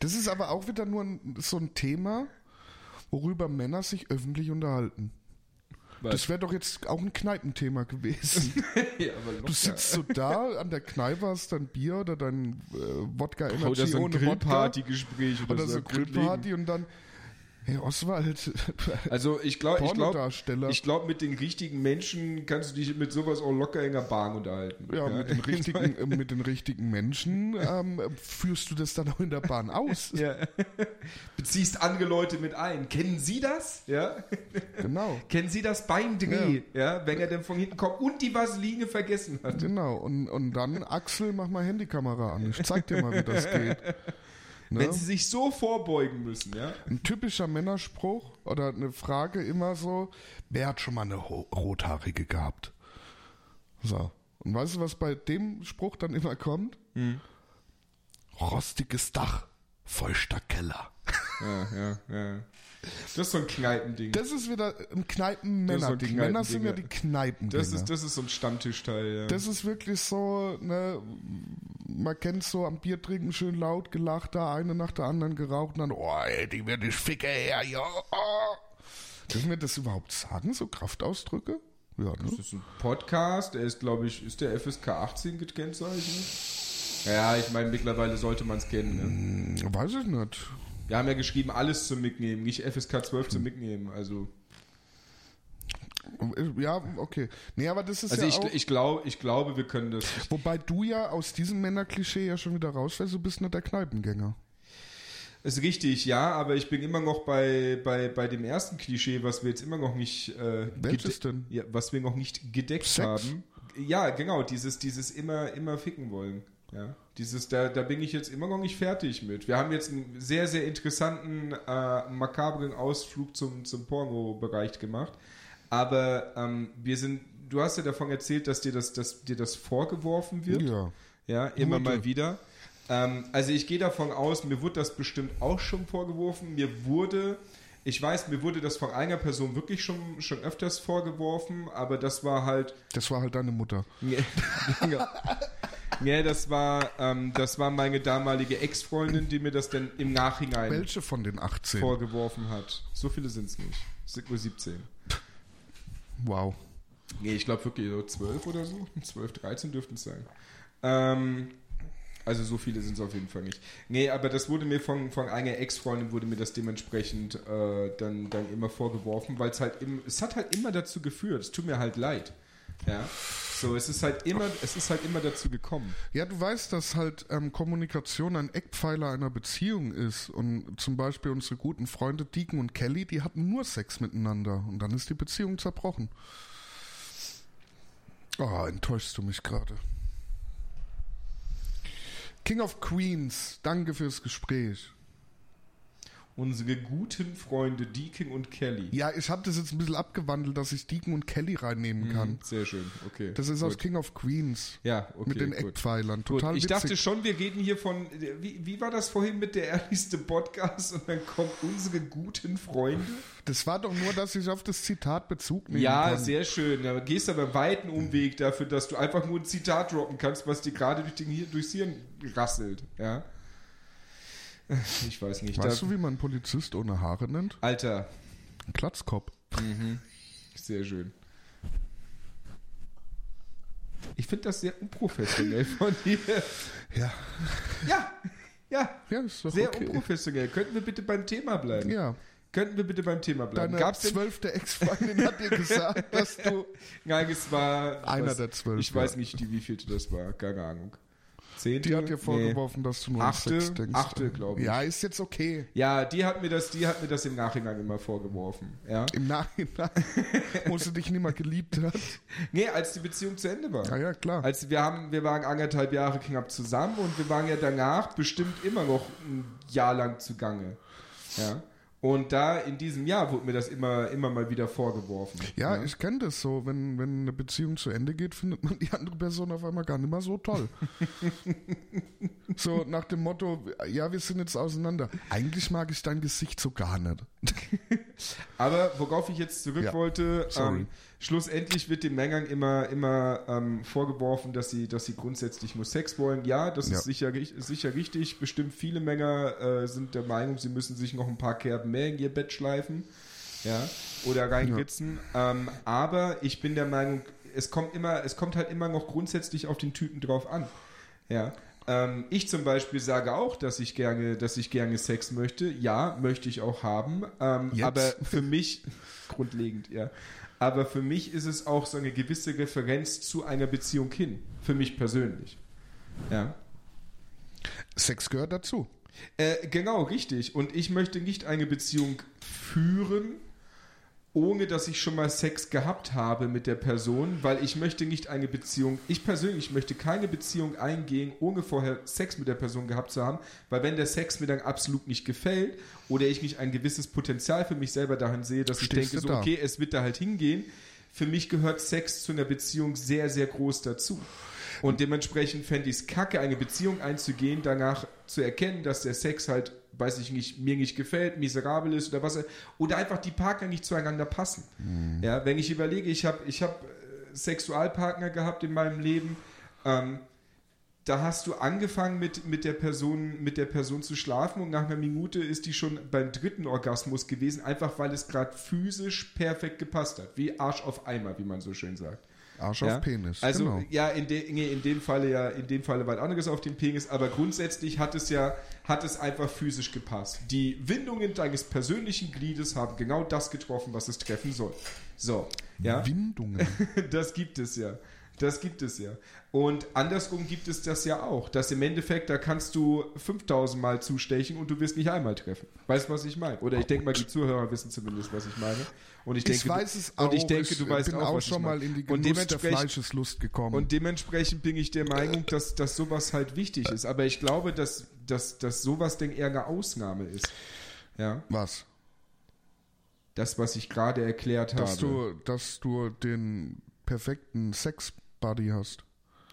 Das ist aber auch wieder nur ein, so ein Thema, worüber Männer sich öffentlich unterhalten. Das wäre doch jetzt auch ein Kneipenthema gewesen. ja, aber Du sitzt so da an der Kneipe, hast dein Bier oder dein äh, Wodka Energy oder so ein. Grillparty-Gespräch oder, Oder so grundlegend. Grillparty und dann, hey Oswald, Also ich glaube, ich glaube, ich glaube, mit den richtigen Menschen kannst du dich mit sowas auch locker in der Bahn unterhalten. ja, mit den richtigen, mit den richtigen Menschen ähm, führst du das dann auch in der Bahn aus. Ja. Beziehst andere Leute mit ein. Kennen Sie das? Ja. Genau. Kennen Sie das beim Dreh? Ja. Wenn er dann von hinten kommt und die Vaseline vergessen hat. Genau. Und, und dann, Axel, mach mal Handykamera an. Ich zeig dir mal, wie das geht. Ne? Wenn Sie sich so vorbeugen müssen, ja. Ein typischer Männerspruch oder eine Frage immer so, wer hat schon mal eine Rothaarige gehabt? So. Und weißt du, was bei dem Spruch dann immer kommt? Hm. Rostiges Dach, feuchter Keller. Ja, ja, ja. Das ist so ein Kneipending. Das ist wieder ein ist so Kneipen-Männer-Ding. Männer sind ja die. Kneipendinger. Das ist, das ist so ein Stammtischteil, ja. Das ist wirklich so, ne, man kennt so am Bier trinken schön laut gelacht, da eine nach der anderen geraucht und dann, oh, ey, die wird ich ficke her, ja. Oh. Dürfen wir das überhaupt sagen, so Kraftausdrücke? Ja, ne? Das ist ein Podcast, der ist, glaube ich, ist der FSK 18 gekennzeichnet? Ja, ich meine, mittlerweile sollte man es kennen. Ne? Weiß ich nicht. Wir haben ja geschrieben, alles zum Mitnehmen, nicht FSK 12 zum Mitnehmen. Also, Ja, okay. Nee, aber das ist also ja ich, auch... ich, glaub, ich glaube, wir können das. wobei du ja aus diesem Männerklischee ja schon wieder rausfällst, du bist nicht der Kneipengänger. Ist richtig, ja, aber ich bin immer noch bei, bei, bei dem ersten Klischee, was wir jetzt immer noch nicht äh, Welches denn? Ja, was wir noch nicht gedeckt Sex? haben. Ja, genau, dieses, dieses immer, immer ficken wollen. Ja, dieses, da, da bin ich jetzt immer noch nicht fertig mit. Wir haben jetzt einen sehr, sehr interessanten, äh, makabren Ausflug zum, zum Porno-Bereich gemacht. Aber ähm, wir sind, du hast ja davon erzählt, dass dir das, dass dir das vorgeworfen wird. Ja. Ja, immer Wurde. mal wieder. Ähm, also ich gehe davon aus, mir wurde das bestimmt auch schon vorgeworfen. Mir wurde, ich weiß, mir wurde das von einer Person wirklich schon, schon öfters vorgeworfen, aber das war halt, Das war halt deine Mutter. Nee, nee das war, ähm, das war meine damalige Ex-Freundin, die mir das dann im Nachhinein Welche von den 18? vorgeworfen hat. So viele sind es nicht. Es sind nur 17. Wow. Nee, ich glaube wirklich so 12 oder so. 12, 13 dürften es sein. Ähm, also so viele sind es auf jeden Fall nicht. Nee, aber das wurde mir von, von einer Ex-Freundin wurde mir das dementsprechend äh, dann, dann immer vorgeworfen, weil es halt im, es hat halt immer dazu geführt. Es tut mir halt leid. Ja. So, es ist halt immer, es ist halt immer dazu gekommen. Ja, du weißt, dass halt ähm, Kommunikation ein Eckpfeiler einer Beziehung ist. Und zum Beispiel unsere guten Freunde Deacon und Kelly, die hatten nur Sex miteinander. Und dann ist die Beziehung zerbrochen. Oh, enttäuschst du mich gerade. King of Queens, danke fürs Gespräch. Unsere guten Freunde Deacon und Kelly. Ja, ich habe das jetzt ein bisschen abgewandelt, dass ich Deacon und Kelly reinnehmen kann. Mhm, Sehr schön, okay. Das ist aus Gut. King of Queens. Ja, okay. mit den gut. Eckpfeilern. Gut, Total ich witzig. dachte schon, wir reden hier von, wie, wie war das vorhin mit der ehrlichste Podcast und dann kommt unsere guten Freunde? das war doch nur, dass ich auf das Zitat Bezug nehmen Ja, kann. sehr schön. Da gehst aber einen weiten Umweg dafür, dass du einfach nur ein Zitat droppen kannst, was dir gerade durch den, durchs Hirn rasselt. Ja. Ich weiß nicht. Weißt da, du, wie man einen Polizist ohne Haare nennt? Alter, Ein Klatzkopf. sehr schön. Ich finde das sehr unprofessionell von dir. Ja. Ja, ja, Ja, ist doch sehr okay. unprofessionell. Könnten wir bitte beim Thema bleiben? Ja. Könnten wir bitte beim Thema bleiben? Deine Gab's zwölfte Ex-Freundin hat dir gesagt, dass du. Nein, es war. Einer was, der zwölf, Ich weiß nicht, die wievielte das war. Keine Ahnung. Zehnte? Die hat dir Nee. vorgeworfen, dass du nur Achte, Sex denkst. achte, glaub ich. Ja, ist jetzt okay. Ja, die hat mir das, die hat mir das im Nachhinein immer vorgeworfen. Ja. Im Nachhinein, wo sie dich nicht mehr geliebt hat. Nee, als die Beziehung zu Ende war. Ja, ja, klar. Als wir haben, wir waren anderthalb Jahre knapp zusammen und wir waren ja danach bestimmt immer noch ein Jahr lang zugange. Ja. Und da in diesem Jahr wurde mir das immer, immer mal wieder vorgeworfen. Ja, ich kenne das so. Wenn, wenn eine Beziehung zu Ende geht, findet man die andere Person auf einmal gar nicht mehr so toll. so nach dem Motto, ja, wir sind jetzt auseinander. Eigentlich mag ich dein Gesicht so gar nicht. Aber worauf ich jetzt zurück Ja, wollte, sorry. ähm, schlussendlich wird dem Mängern immer, immer ähm, vorgeworfen, dass sie, dass sie grundsätzlich nur Sex wollen. Ja, das Ja. ist sicher, sicher richtig. Bestimmt viele Mänger äh, sind der Meinung, sie müssen sich noch ein paar Kerben mehr in ihr Bett schleifen. Ja, oder reinritzen. Ähm, aber ich bin der Meinung, es kommt immer, es kommt halt immer noch grundsätzlich auf den Typen drauf an. Ja. Ähm, ich zum Beispiel sage auch, dass ich gerne, dass ich gerne Sex möchte. Ja, möchte ich auch haben. Ähm, aber für mich grundlegend, ja. Aber für mich ist es auch so eine gewisse Referenz zu einer Beziehung hin. Für mich persönlich. Ja. Sex gehört dazu. Äh, genau, richtig. Und ich möchte nicht eine Beziehung führen, ohne dass ich schon mal Sex gehabt habe mit der Person, weil ich möchte nicht eine Beziehung, ich persönlich möchte keine Beziehung eingehen, ohne vorher Sex mit der Person gehabt zu haben, weil wenn der Sex mir dann absolut nicht gefällt oder ich nicht ein gewisses Potenzial für mich selber darin sehe, dass Stehst ich denke, so, da. okay, es wird da halt hingehen, für mich gehört Sex zu einer Beziehung sehr, sehr groß dazu. Und dementsprechend fände ich es kacke, eine Beziehung einzugehen, danach zu erkennen, dass der Sex halt, weiß ich nicht, mir nicht gefällt, miserabel ist oder was, oder einfach die Partner nicht zueinander passen. Ja, wenn ich überlege, ich habe ich hab äh, Sexualpartner gehabt in meinem Leben, ähm, da hast du angefangen mit, mit, der Person, mit der Person zu schlafen und nach einer Minute ist die schon beim dritten Orgasmus gewesen, einfach weil es gerade physisch perfekt gepasst hat. Wie Arsch auf Eimer, wie man so schön sagt. Arsch Ja? auf Penis. Also genau. ja, in, de, in dem Falle ja, in dem Falle was anderes auf dem Penis, aber grundsätzlich hat es ja, hat es einfach physisch gepasst. Die Windungen deines persönlichen Gliedes haben genau das getroffen, was es treffen soll. So, ja, Windungen. das gibt es ja. Das gibt es ja. Und andersrum gibt es das ja auch, dass im Endeffekt, da kannst du 5000 Mal zustechen und du wirst nicht einmal treffen. Weißt du, was ich meine? Oder ich denke mal, die Zuhörer wissen zumindest, was ich meine. Und ich, denke, ich weiß es und auch. ich denke, du weißt bin auch, auch was schon ich mal in die Und Genuss der Fleischeslust gekommen. Und dementsprechend bin ich der Meinung, dass, dass sowas halt wichtig ist. Aber ich glaube, dass, dass, dass sowas denn eher eine Ausnahme ist. Ja, was? das, was ich gerade erklärt Dass habe. du, dass du den perfekten Sex-Buddy hast.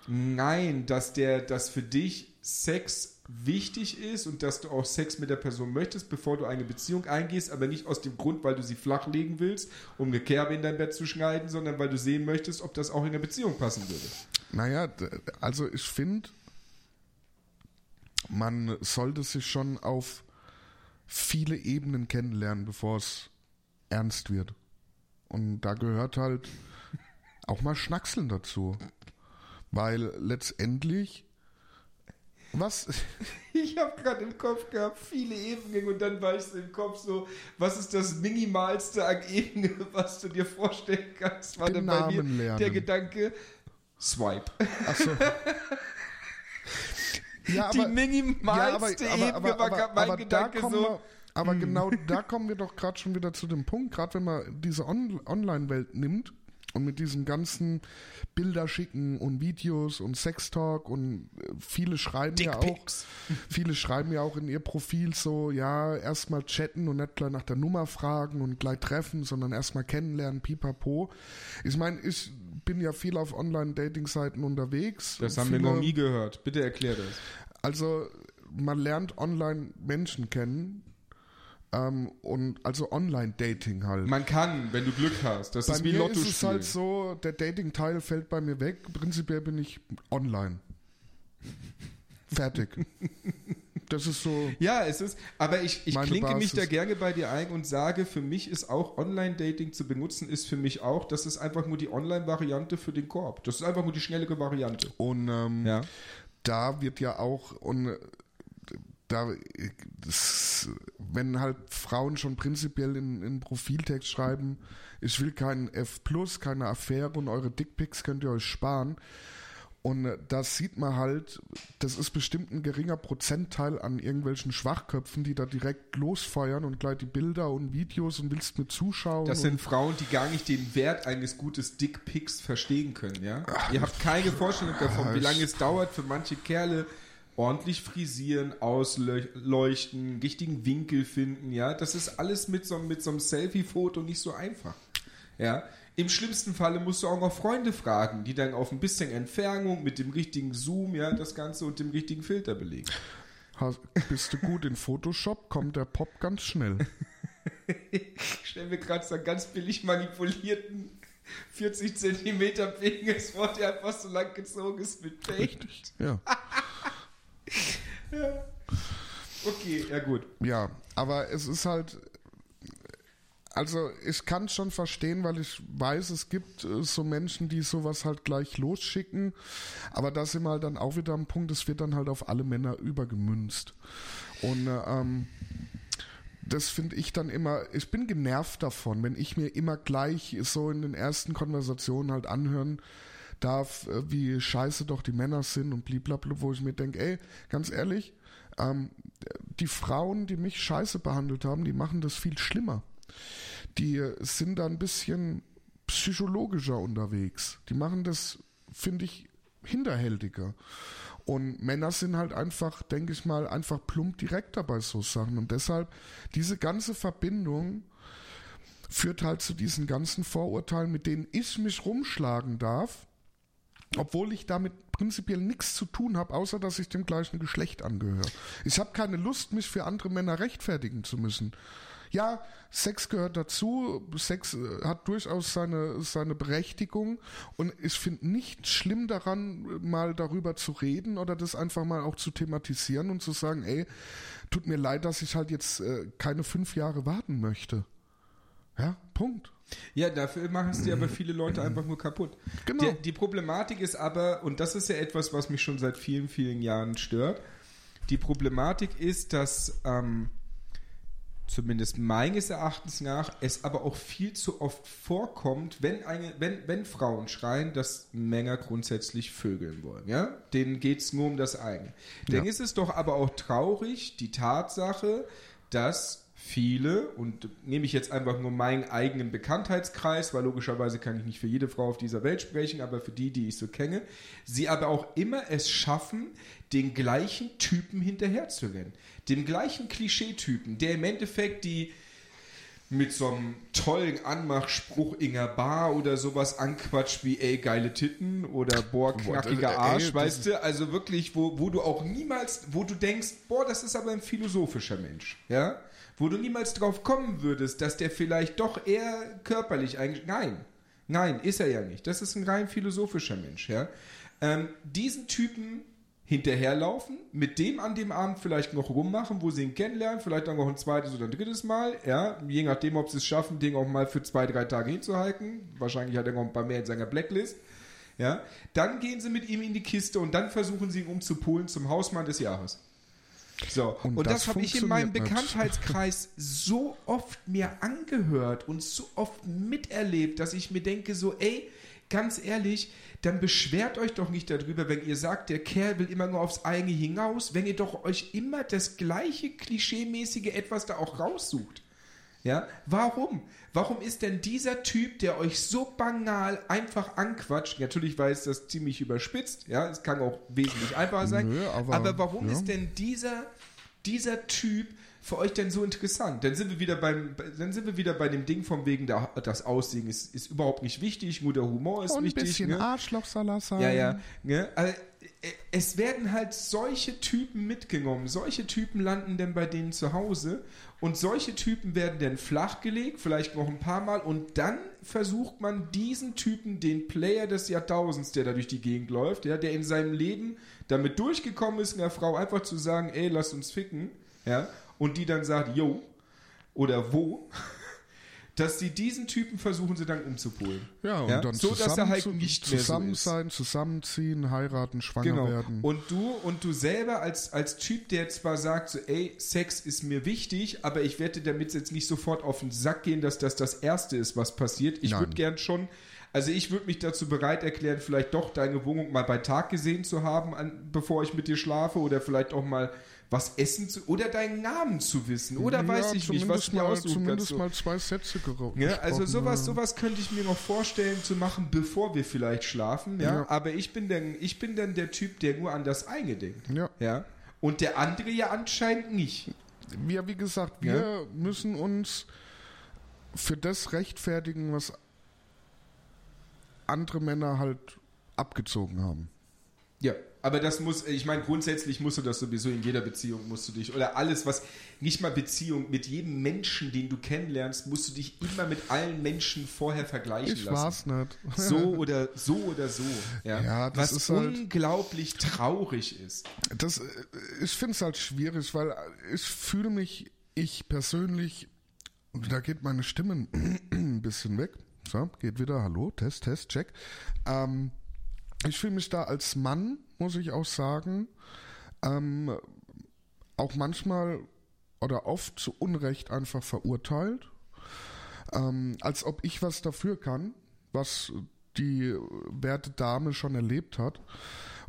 Nein, dass der, dass für dich Sex wichtig ist und dass du auch Sex mit der Person möchtest, bevor du eine Beziehung eingehst, aber nicht aus dem Grund, weil du sie flachlegen willst, um eine Kerbe in dein Bett zu schneiden, sondern weil du sehen möchtest, ob das auch in der Beziehung passen würde. Naja, also ich finde, man sollte sich schon auf viele Ebenen kennenlernen, bevor es ernst wird. Und da gehört halt auch mal Schnackseln dazu. Weil letztendlich, was? Ich habe gerade im Kopf gehabt, viele Ebenen und dann war ich so im Kopf so, was ist das Minimalste an Ebene, was du dir vorstellen kannst? War Den dann bei mir Namen lernen. der Gedanke, Swipe. Achso. Ja, Die minimalste Ebene war gerade mein da Gedanke so. Wir, aber genau da kommen wir doch gerade schon wieder zu dem Punkt, gerade wenn man diese On Online-Welt nimmt und mit diesen ganzen Bilder schicken und Videos und Sextalk und äh, viele schreiben ja auch, viele schreiben ja auch in ihr Profil so, ja, erstmal chatten und nicht gleich nach der Nummer fragen und gleich treffen, sondern erstmal kennenlernen, pipapo. Ich meine, ich bin ja viel auf Online-Dating-Seiten unterwegs. Das haben wir Viele- noch nie gehört. Bitte erklär das. also man lernt online Menschen kennen ähm, und also Online-Dating halt. Man kann, wenn du Glück hast. Das bei ist wie mir Lotto ist es halt so, der Dating-Teil fällt bei mir weg. Prinzipiell bin ich online. Fertig. das ist so. Ja, es ist, aber ich, ich klinke mich Basis. da gerne bei dir ein und sage, für mich ist auch Online-Dating zu benutzen, ist für mich auch, das ist einfach nur die Online-Variante für den Korb. Das ist einfach nur die schnellere Variante. Und ähm, Ja. da wird ja auch und da das, wenn halt Frauen schon prinzipiell in, in Profiltext schreiben, ich will keinen F keine Affäre und eure Dickpics könnt ihr euch sparen. Und äh, das sieht man halt, das ist bestimmt ein geringer Prozentteil an irgendwelchen Schwachköpfen, die da direkt losfeuern und gleich die Bilder und Videos und willst mit zuschauen. Das sind Frauen, die gar nicht den Wert eines gutes Dickpics verstehen können, ja? Ihr habt keine Vorstellung davon, wie lange es dauert für manche Kerle ordentlich frisieren, ausleuchten, richtigen Winkel finden, ja? Das ist alles mit so, mit so einem Selfie-Foto nicht so einfach. Ja? Im schlimmsten Falle musst du auch noch Freunde fragen, die dann auf ein bisschen Entfernung mit dem richtigen Zoom, ja, das Ganze und dem richtigen Filter belegen. Hast, bist du gut in Photoshop, kommt der Pop ganz schnell. Ich stelle mir gerade so einen ganz billig manipulierten 40 Zentimeter Penis vor, der einfach so lang gezogen ist mit Paint. Ja. Okay, ja gut. Ja, aber es ist halt. Also, ich kann es schon verstehen, weil ich weiß, es gibt äh, so Menschen, die sowas halt gleich losschicken. Aber da sind wir halt dann auch wieder am Punkt, es wird dann halt auf alle Männer übergemünzt. Und äh, ähm, das finde ich dann immer, ich bin genervt davon, wenn ich mir immer gleich so in den ersten Konversationen halt anhören darf, äh, wie scheiße doch die Männer sind und blablabla, wo ich mir denke, ey, ganz ehrlich, ähm, die Frauen, die mich scheiße behandelt haben, die machen das viel schlimmer. Die äh, sind da ein bisschen psychologischer unterwegs. Die machen das, finde ich, hinterhältiger. Und Männer sind halt einfach, denke ich mal, einfach plump direkter bei so Sachen. Und deshalb, diese ganze Verbindung führt halt zu diesen ganzen Vorurteilen, mit denen ich mich rumschlagen darf, obwohl ich damit prinzipiell nichts zu tun habe, außer dass ich dem gleichen Geschlecht angehöre. Ich habe keine Lust, mich für andere Männer rechtfertigen zu müssen. Ja, Sex gehört dazu, Sex äh, hat durchaus seine, seine Berechtigung und ich finde nicht schlimm daran, mal darüber zu reden oder das einfach mal auch zu thematisieren und zu sagen, ey, tut mir leid, dass ich halt jetzt äh, keine fünf Jahre warten möchte. Ja, Punkt. Ja, dafür machen es dir aber viele Leute einfach nur kaputt. Genau. Die, die Problematik ist aber, und das ist ja etwas, was mich schon seit vielen, vielen Jahren stört, die Problematik ist, dass ähm, zumindest meines Erachtens nach, es aber auch viel zu oft vorkommt, wenn, eine, wenn, wenn Frauen schreien, dass Männer grundsätzlich vögeln wollen. Ja? Denen geht es nur um das eigene. Ja. Dann ist es doch aber auch traurig, die Tatsache, dass viele, und nehme ich jetzt einfach nur meinen eigenen Bekanntheitskreis, weil logischerweise kann ich nicht für jede Frau auf dieser Welt sprechen, aber für die, die ich so kenne, sie aber auch immer es schaffen, den gleichen Typen hinterherzurennen. Dem gleichen Klischeetypen, der im Endeffekt die mit so einem tollen Anmachspruch Inga Bar oder sowas anquatscht wie ey, geile Titten oder boah, knackiger Arsch, weißt du? Also wirklich, wo, wo du auch niemals, wo du denkst, boah, das ist aber ein philosophischer Mensch, ja? Wo du niemals drauf kommen würdest, dass der vielleicht doch eher körperlich eigentlich. Nein, nein, ist er ja nicht. Das ist ein rein philosophischer Mensch. Ja? Ähm, diesen Typen hinterherlaufen, mit dem an dem Abend vielleicht noch rummachen, wo sie ihn kennenlernen, vielleicht dann noch ein zweites oder ein drittes Mal, ja, je nachdem, ob sie es schaffen, den auch mal für zwei, drei Tage hinzuhalten. Wahrscheinlich hat er noch ein paar mehr in seiner Blacklist. Ja, dann gehen sie mit ihm in die Kiste und dann versuchen sie ihn umzupolen zum Hausmann des Jahres. So, und, und das, das habe ich in meinem Bekanntheitskreis so oft mir angehört und so oft miterlebt, dass ich mir denke, so, ey, ganz ehrlich, dann beschwert euch doch nicht darüber, wenn ihr sagt, der Kerl will immer nur aufs eigene hinaus, wenn ihr doch euch immer das gleiche klischeemäßige etwas da auch raussucht. Ja, warum? Warum ist denn dieser Typ, der euch so banal einfach anquatscht, natürlich war es das ziemlich überspitzt, ja, es kann auch wesentlich einfacher sein, Nö, aber, aber, warum ja. ist denn dieser, dieser Typ für euch denn so interessant? Dann sind wir wieder beim, dann sind wir wieder bei dem Ding von wegen, der, das Aussehen ist, ist überhaupt nicht wichtig, nur der Humor ist Und wichtig. Ein bisschen ne? Arschlochsalat sein. Ja, ja. Ne? Also, es werden halt solche Typen mitgenommen. Solche Typen landen dann bei denen zu Hause und solche Typen werden dann flachgelegt, vielleicht noch ein paar Mal und dann versucht man diesen Typen, den Player des Jahrtausends, der da durch die Gegend läuft, ja, der in seinem Leben damit durchgekommen ist, einer Frau einfach zu sagen, ey, lass uns ficken, ja, und die dann sagt, yo, oder wo, dass sie diesen Typen versuchen sie dann umzupolen. Ja, und ja? dann so, dass er halt nicht zusammen so sein, zusammenziehen, heiraten, schwanger genau. werden. Und du und du selber als als Typ, der zwar sagt, so, ey, Sex ist mir wichtig, aber ich werde damit jetzt nicht sofort auf den Sack gehen, dass das das Erste ist, was passiert. Ich würde gern schon also ich würde mich dazu bereit erklären, vielleicht doch deine Wohnung mal bei Tag gesehen zu haben, an, bevor ich mit dir schlafe oder vielleicht auch mal was essen zu oder deinen Namen zu wissen oder ja, weiß ich nicht, was mal, aussuchen Zumindest mal zwei Sätze geraucht. Ja, also sowas, ja. sowas könnte ich mir noch vorstellen zu machen, bevor wir vielleicht schlafen. Ja, ja. aber ich bin dann, ich bin dann der Typ, der nur an das eine denkt. Ja. ja. Und der andere ja anscheinend nicht. Ja, wie gesagt, wir müssen uns für das rechtfertigen, was andere Männer halt abgezogen haben. Ja, aber das muss, ich meine, grundsätzlich musst du das sowieso in jeder Beziehung, musst du dich, oder alles, was, nicht mal Beziehung, mit jedem Menschen, den du kennenlernst, musst du dich immer mit allen Menschen vorher vergleichen ich lassen. Ich war's nicht. So oder so oder so. Ja, ja das was ist halt unglaublich halt, traurig ist. Das, ich finde es halt schwierig, weil ich fühle mich, ich persönlich, da geht meine Stimme ein bisschen weg. So, geht wieder, hallo, Test, Test, check. Ähm, ich fühle mich da als Mann, muss ich auch sagen, ähm, auch manchmal oder oft zu Unrecht einfach verurteilt, ähm, als ob ich was dafür kann, was die werte Dame schon erlebt hat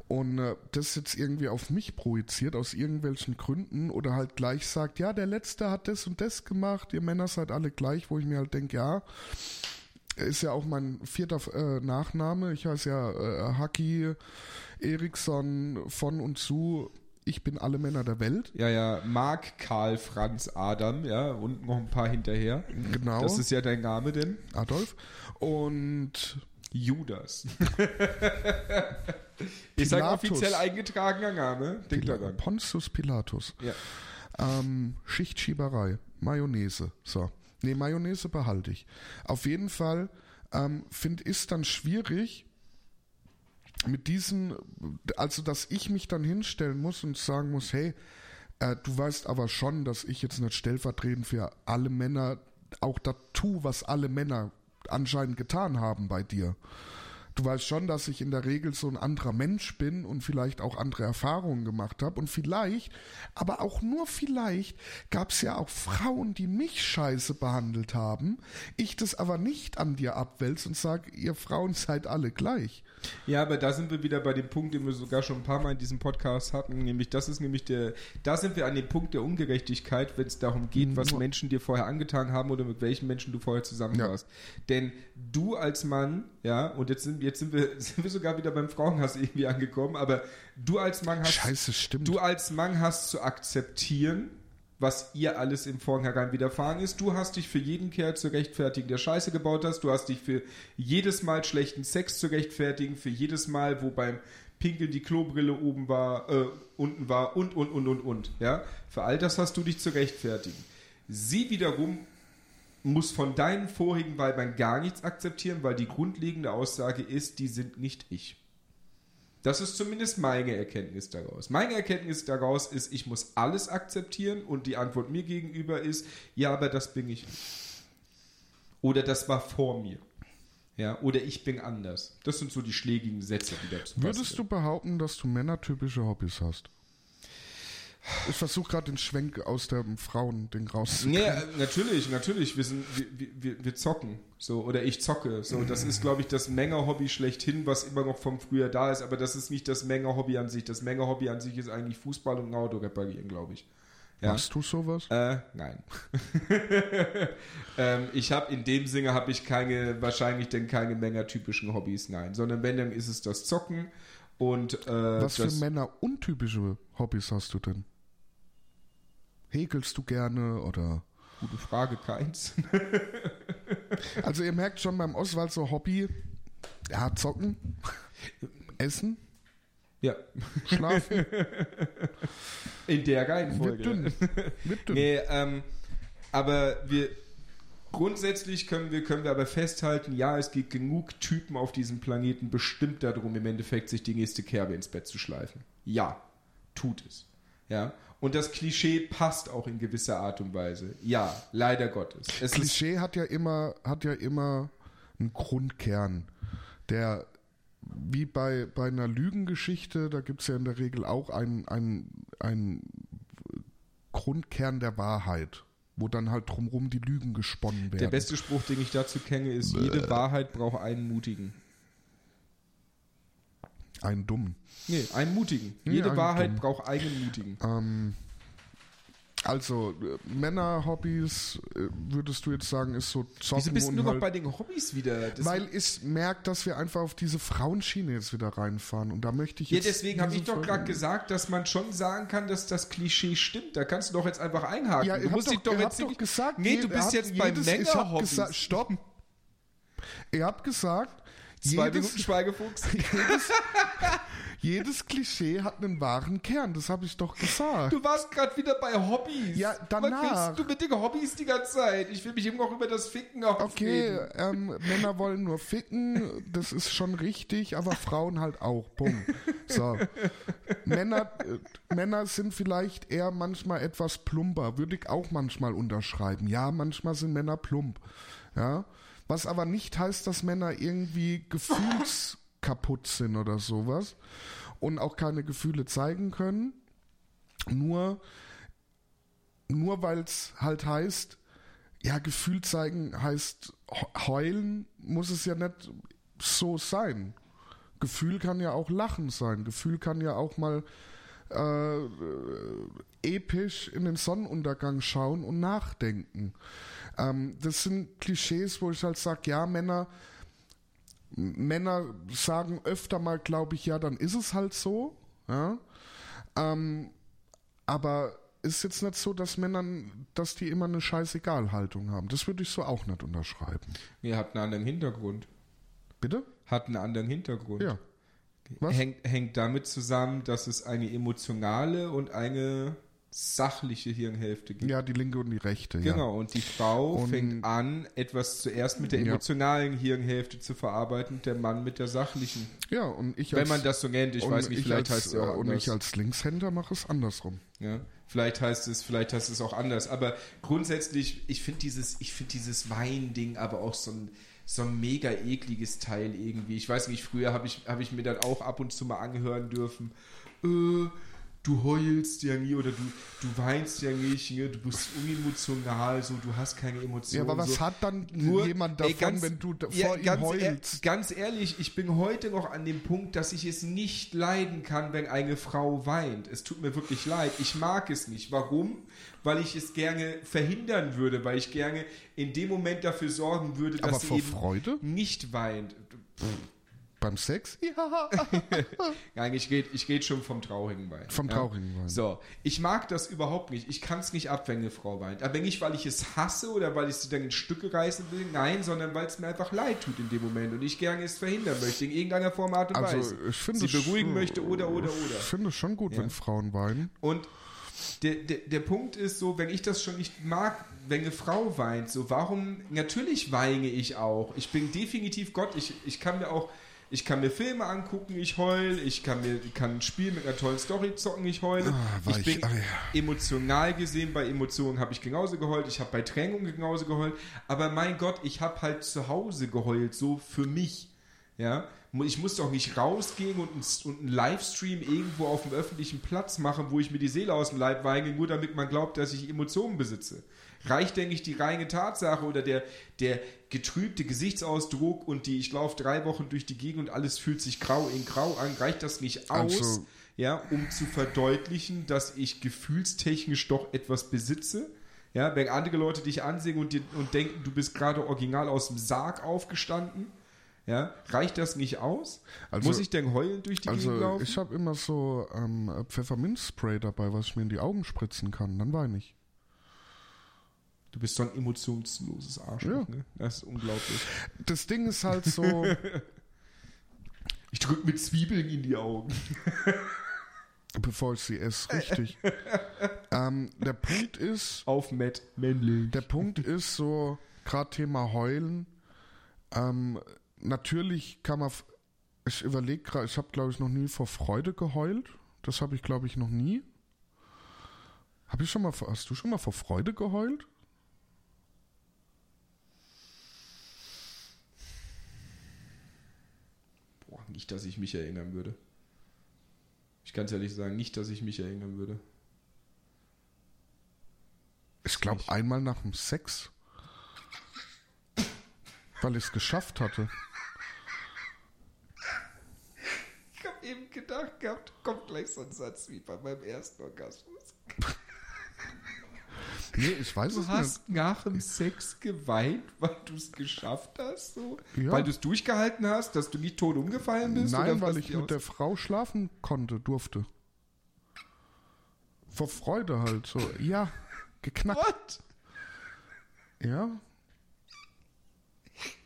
und äh, das jetzt irgendwie auf mich projiziert aus irgendwelchen Gründen oder halt gleich sagt, ja, der Letzte hat das und das gemacht, ihr Männer seid alle gleich, wo ich mir halt denke, ja, ist ja auch mein vierter äh, Nachname. Ich heiße ja äh, Haki Eriksson von und zu. Ich bin alle Männer der Welt. Ja, ja, Mark Karl Franz Adam, ja, und noch ein paar hinterher. Genau. Das ist ja dein Name denn? Adolf. Und Judas. ist ein offiziell eingetragener Name. Denk Pil daran. Pontius Pilatus. Ja. Ähm, Schichtschieberei. Mayonnaise. So. Nee, Mayonnaise behalte ich. Auf jeden Fall ähm, finde ich es dann schwierig, mit diesen, also dass ich mich dann hinstellen muss und sagen muss, hey, äh, du weißt aber schon, dass ich jetzt nicht stellvertretend für alle Männer auch das tue, was alle Männer anscheinend getan haben bei dir. Du weißt schon, dass ich in der Regel so ein anderer Mensch bin und vielleicht auch andere Erfahrungen gemacht habe. Und vielleicht, aber auch nur vielleicht, gab es ja auch Frauen, die mich scheiße behandelt haben. Ich das aber nicht an dir abwälze und sage, ihr Frauen seid alle gleich. Ja, aber da sind wir wieder bei dem Punkt, den wir sogar schon ein paar Mal in diesem Podcast hatten, nämlich das ist nämlich der, da sind wir an dem Punkt der Ungerechtigkeit, wenn es darum geht, was Menschen dir vorher angetan haben oder mit welchen Menschen du vorher zusammen Ja. warst. Denn du als Mann, ja, und jetzt sind, jetzt sind wir, sind wir sogar wieder beim Frauenhass irgendwie angekommen, aber du als Mann hast, Scheiße, stimmt. du als Mann hast zu akzeptieren, was ihr alles im Vornherein widerfahren ist. Du hast dich für jeden Kerl zu rechtfertigen, der Scheiße gebaut hast. Du hast dich für jedes Mal schlechten Sex zu rechtfertigen, für jedes Mal, wo beim Pinkeln die Klobrille oben war, äh, unten war und, und, und, und, und. Ja? Für all das hast du dich zu rechtfertigen. Sie wiederum muss von deinen vorigen Weibern gar nichts akzeptieren, weil die grundlegende Aussage ist, die sind nicht ich. Das ist zumindest meine Erkenntnis daraus. Meine Erkenntnis daraus ist, ich muss alles akzeptieren und die Antwort mir gegenüber ist, ja, aber das bin ich. Oder das war vor mir. Ja, oder ich bin anders. Das sind so die schlägigen Sätze, die dazu Würdest du behaupten, dass du männertypische Hobbys hast? Ich versuche gerade den Schwenk aus dem Frauending rauszukriegen. Ja, äh, natürlich, natürlich. Wir, sind, wir, wir, wir zocken. So, oder ich zocke. So, das ist, glaube ich, das Menge-Hobby schlechthin, was immer noch vom Frühjahr da ist. Aber das ist nicht das Menge-Hobby an sich. Das Menge-Hobby an sich ist eigentlich Fußball und ein Auto reparieren, glaube ich. Ja. Machst du sowas? Äh, nein. ähm, ich habe in dem Sinne habe ich keine, wahrscheinlich denn keine Menge-typischen Hobbys, nein. Sondern wenn, dann ist es das Zocken und äh, Was für Männer untypische Hobbys hast du denn? Häkelst du gerne oder? Gute Frage, keins. Also ihr merkt schon beim Oswald so Hobby, ja, zocken, essen, ja, schlafen, in der wird Reihenfolge. dünn, wird dünn. Nee, ähm, aber wir grundsätzlich können wir, können wir aber festhalten, ja, es gibt genug Typen auf diesem Planeten bestimmt darum, im Endeffekt sich die nächste Kerbe ins Bett zu schleifen. Ja, tut es. Ja. Und das Klischee passt auch in gewisser Art und Weise. Ja, leider Gottes. Es Klischee hat ja immer, hat ja immer einen Grundkern, der wie bei, bei einer Lügengeschichte, da gibt es ja in der Regel auch einen, einen, einen Grundkern der Wahrheit, wo dann halt drumherum die Lügen gesponnen werden. der beste Spruch, den ich dazu kenne, ist, jede Wahrheit braucht einen Mutigen. Einen dummen. Nee, einen Mutigen. Ja, Jede einen Wahrheit Dummen. braucht einen Mutigen. Ähm, also, äh, Männerhobbys, äh, würdest du jetzt sagen, ist so Zocken Wieso bist du noch halt, bei den Hobbys wieder? Das Weil ich merke, dass wir einfach auf diese Frauenschiene jetzt wieder reinfahren. Und da möchte ich Ja, jetzt. deswegen habe ich doch gerade gesagt, dass man schon sagen kann, dass das Klischee stimmt. Da kannst du doch jetzt einfach einhaken. Ja, du musst habt dich doch, doch jetzt doch gesagt, Nee, du bist jetzt bei Männerhobbys. Stopp. Ihr habt gesagt, Zwei jedes, Minuten Schweigefuchs. jedes, jedes Klischee hat einen wahren Kern. Das habe ich doch gesagt. Du warst gerade wieder bei Hobbys. Ja, danach. Was willst du mit den Hobbys die ganze Zeit? Ich will mich eben noch über das Ficken Okay, aufreden. ähm, Männer wollen nur ficken, das ist schon richtig, aber Frauen halt auch. Punkt. So. Männer, äh, Männer sind vielleicht eher manchmal etwas plumper, würde ich auch manchmal unterschreiben. Ja, manchmal sind Männer plump. Ja. Was aber nicht heißt, dass Männer irgendwie gefühlskaputt sind oder sowas und auch keine Gefühle zeigen können. Nur, nur weil es halt heißt, ja, Gefühl zeigen heißt he- heulen, muss es ja nicht so sein. Gefühl kann ja auch Lachen sein. Gefühl kann ja auch mal äh, äh, episch in den Sonnenuntergang schauen und nachdenken. Ähm, das sind Klischees, wo ich halt sage, ja, Männer, Männer sagen öfter mal, glaube ich, ja, dann ist es halt so. Ja? Ähm, aber ist jetzt nicht so, dass Männern, dass die immer eine Scheißegal-Haltung haben. Das würde ich so auch nicht unterschreiben. Ihr habt einen anderen Hintergrund. Bitte? Hat einen anderen Hintergrund. Ja. Was? Hängt, hängt damit zusammen, dass es eine emotionale und eine sachliche Hirnhälfte gibt. Ja, die linke und die rechte. Ja. Genau, und die Frau Und- fängt an, etwas zuerst mit der Ja. emotionalen Hirnhälfte zu verarbeiten der Mann mit der sachlichen. Ja, und ich Wenn als, man das so nennt, ich weiß nicht, vielleicht als, heißt es ja auch äh, Und anders. ich als Linkshänder mache es andersrum. Ja, vielleicht heißt es, vielleicht heißt es auch anders. Aber grundsätzlich, ich finde dieses, ich finde dieses Wein-Ding aber auch so ein, so ein mega ekliges Teil irgendwie. Ich weiß nicht, früher habe ich, hab ich mir dann auch ab und zu mal angehören dürfen. Äh, du heulst ja nie oder du, du weinst ja nicht, ne? du bist unemotional, so, du hast keine Emotionen. Ja, aber was so. hat dann Nur, jemand davon, ey, ganz- wenn du ja, vor ihm heulst? ganz ehrlich, ich bin heute noch an dem Punkt, dass ich es nicht leiden kann, wenn eine Frau weint. Es tut mir wirklich leid. Ich mag es nicht. Warum? Weil ich es gerne verhindern würde, weil ich gerne in dem Moment dafür sorgen würde, dass Aber sie eben Freude? nicht weint. Beim Sex? Ja. Nein, ich rede ich red schon vom traurigen Weinen. Vom traurigen Weinen. So, ich mag das überhaupt nicht. Ich kann es nicht ab, wenn eine Frau weint. Aber nicht, weil ich es hasse oder weil ich sie dann in Stücke reißen will. Nein, sondern weil es mir einfach leid tut in dem Moment und ich gerne es verhindern möchte, in irgendeiner Form, Art und Also, Weise. ich finde sie es beruhigen schon- möchte oder, oder, Ich oder. finde es schon gut, Ja. wenn Frauen weinen. Und der, der, der Punkt ist so, wenn ich das schon nicht mag, wenn eine Frau weint, so warum, natürlich weine ich auch. Ich bin definitiv Gott, ich, ich kann mir auch, ich kann mir Filme angucken, ich heul, ich kann mir kann ein Spiel mit einer tollen Story zocken, ich heule. Ah, ich ich- bin ah, ja. emotional gesehen, bei Emotionen habe ich genauso geheult, ich habe bei Trennung genauso geheult, aber mein Gott, ich habe halt zu Hause geheult, so für mich. Ja, ich muss doch nicht rausgehen und einen, und einen Livestream irgendwo auf dem öffentlichen Platz machen, wo ich mir die Seele aus dem Leib weine, nur damit man glaubt, dass ich Emotionen besitze. Reicht, denke ich, die reine Tatsache oder der, der getrübte Gesichtsausdruck und die, ich laufe drei Wochen durch die Gegend und alles fühlt sich grau in grau an, reicht das nicht aus, Also- ja, um zu verdeutlichen, dass ich gefühlstechnisch doch etwas besitze? Ja, wenn andere Leute dich ansehen und, dir, und denken, du bist gerade original aus dem Sarg aufgestanden, ja, reicht das nicht aus? Also- Muss ich denn heulend durch die Gegend Also laufen? ich habe immer so ähm, Pfefferminzspray dabei, was ich mir in die Augen spritzen kann. Dann weine ich. Du bist so ein emotionsloses Arschloch, Ja. ne? Das ist unglaublich. Das Ding ist halt so, Ich drück mit Zwiebeln in die Augen. bevor ich sie esse, richtig. ähm, der Punkt ist, Auf Matt männlich. der Punkt ist so, gerade Thema Heulen. Ähm, natürlich kann man, ich überlege gerade, ich habe glaube ich noch nie vor Freude geheult. Das habe ich glaube ich noch nie. Habe ich schon mal, hast du schon mal vor Freude geheult? Boah, nicht, dass ich mich erinnern würde. Ich kann es ehrlich sagen, nicht, dass ich mich erinnern würde. Ich glaube einmal nach dem Sex. Weil ich es geschafft hatte. Ich habe eben gedacht gehabt, kommt gleich so ein Satz wie bei meinem ersten Orgasmus. Nee, ich weiß Du es hast nach dem Sex geweint, weil du es geschafft hast? So? Ja. Weil du es durchgehalten hast, dass du nicht tot umgefallen nicht. bist? Nein, weil ich mit der Frau schlafen konnte, durfte. Vor Freude halt so. Ja, geknackt. What? Ja.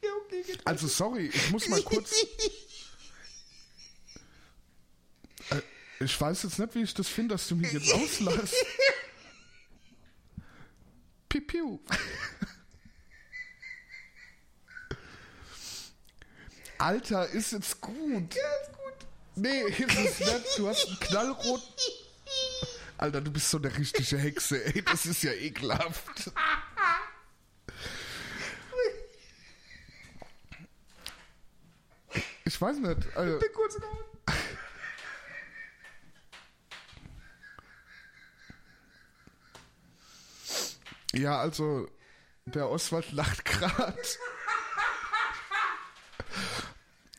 Ja, okay, Also sorry, ich muss mal kurz. Äh, ich weiß jetzt nicht, wie ich das finde, dass du mich jetzt auslachst. Pipiu. Alter, ist jetzt gut. Ja, ist gut. Nee, ist es nicht. Du hast einen knallrot. Alter, du bist so eine richtige Hexe, ey. Das ist ja ekelhaft. Ich weiß nicht. Also, Bin kurz raus. Ja, also, der Oswald lacht gerade.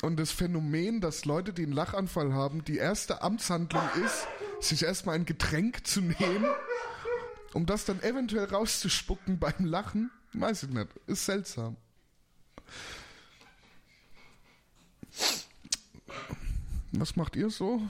Und das Phänomen, dass Leute, die einen Lachanfall haben, die erste Amtshandlung ist, sich erstmal ein Getränk zu nehmen, um das dann eventuell rauszuspucken beim Lachen, weiß ich nicht. Ist seltsam. Was macht ihr so?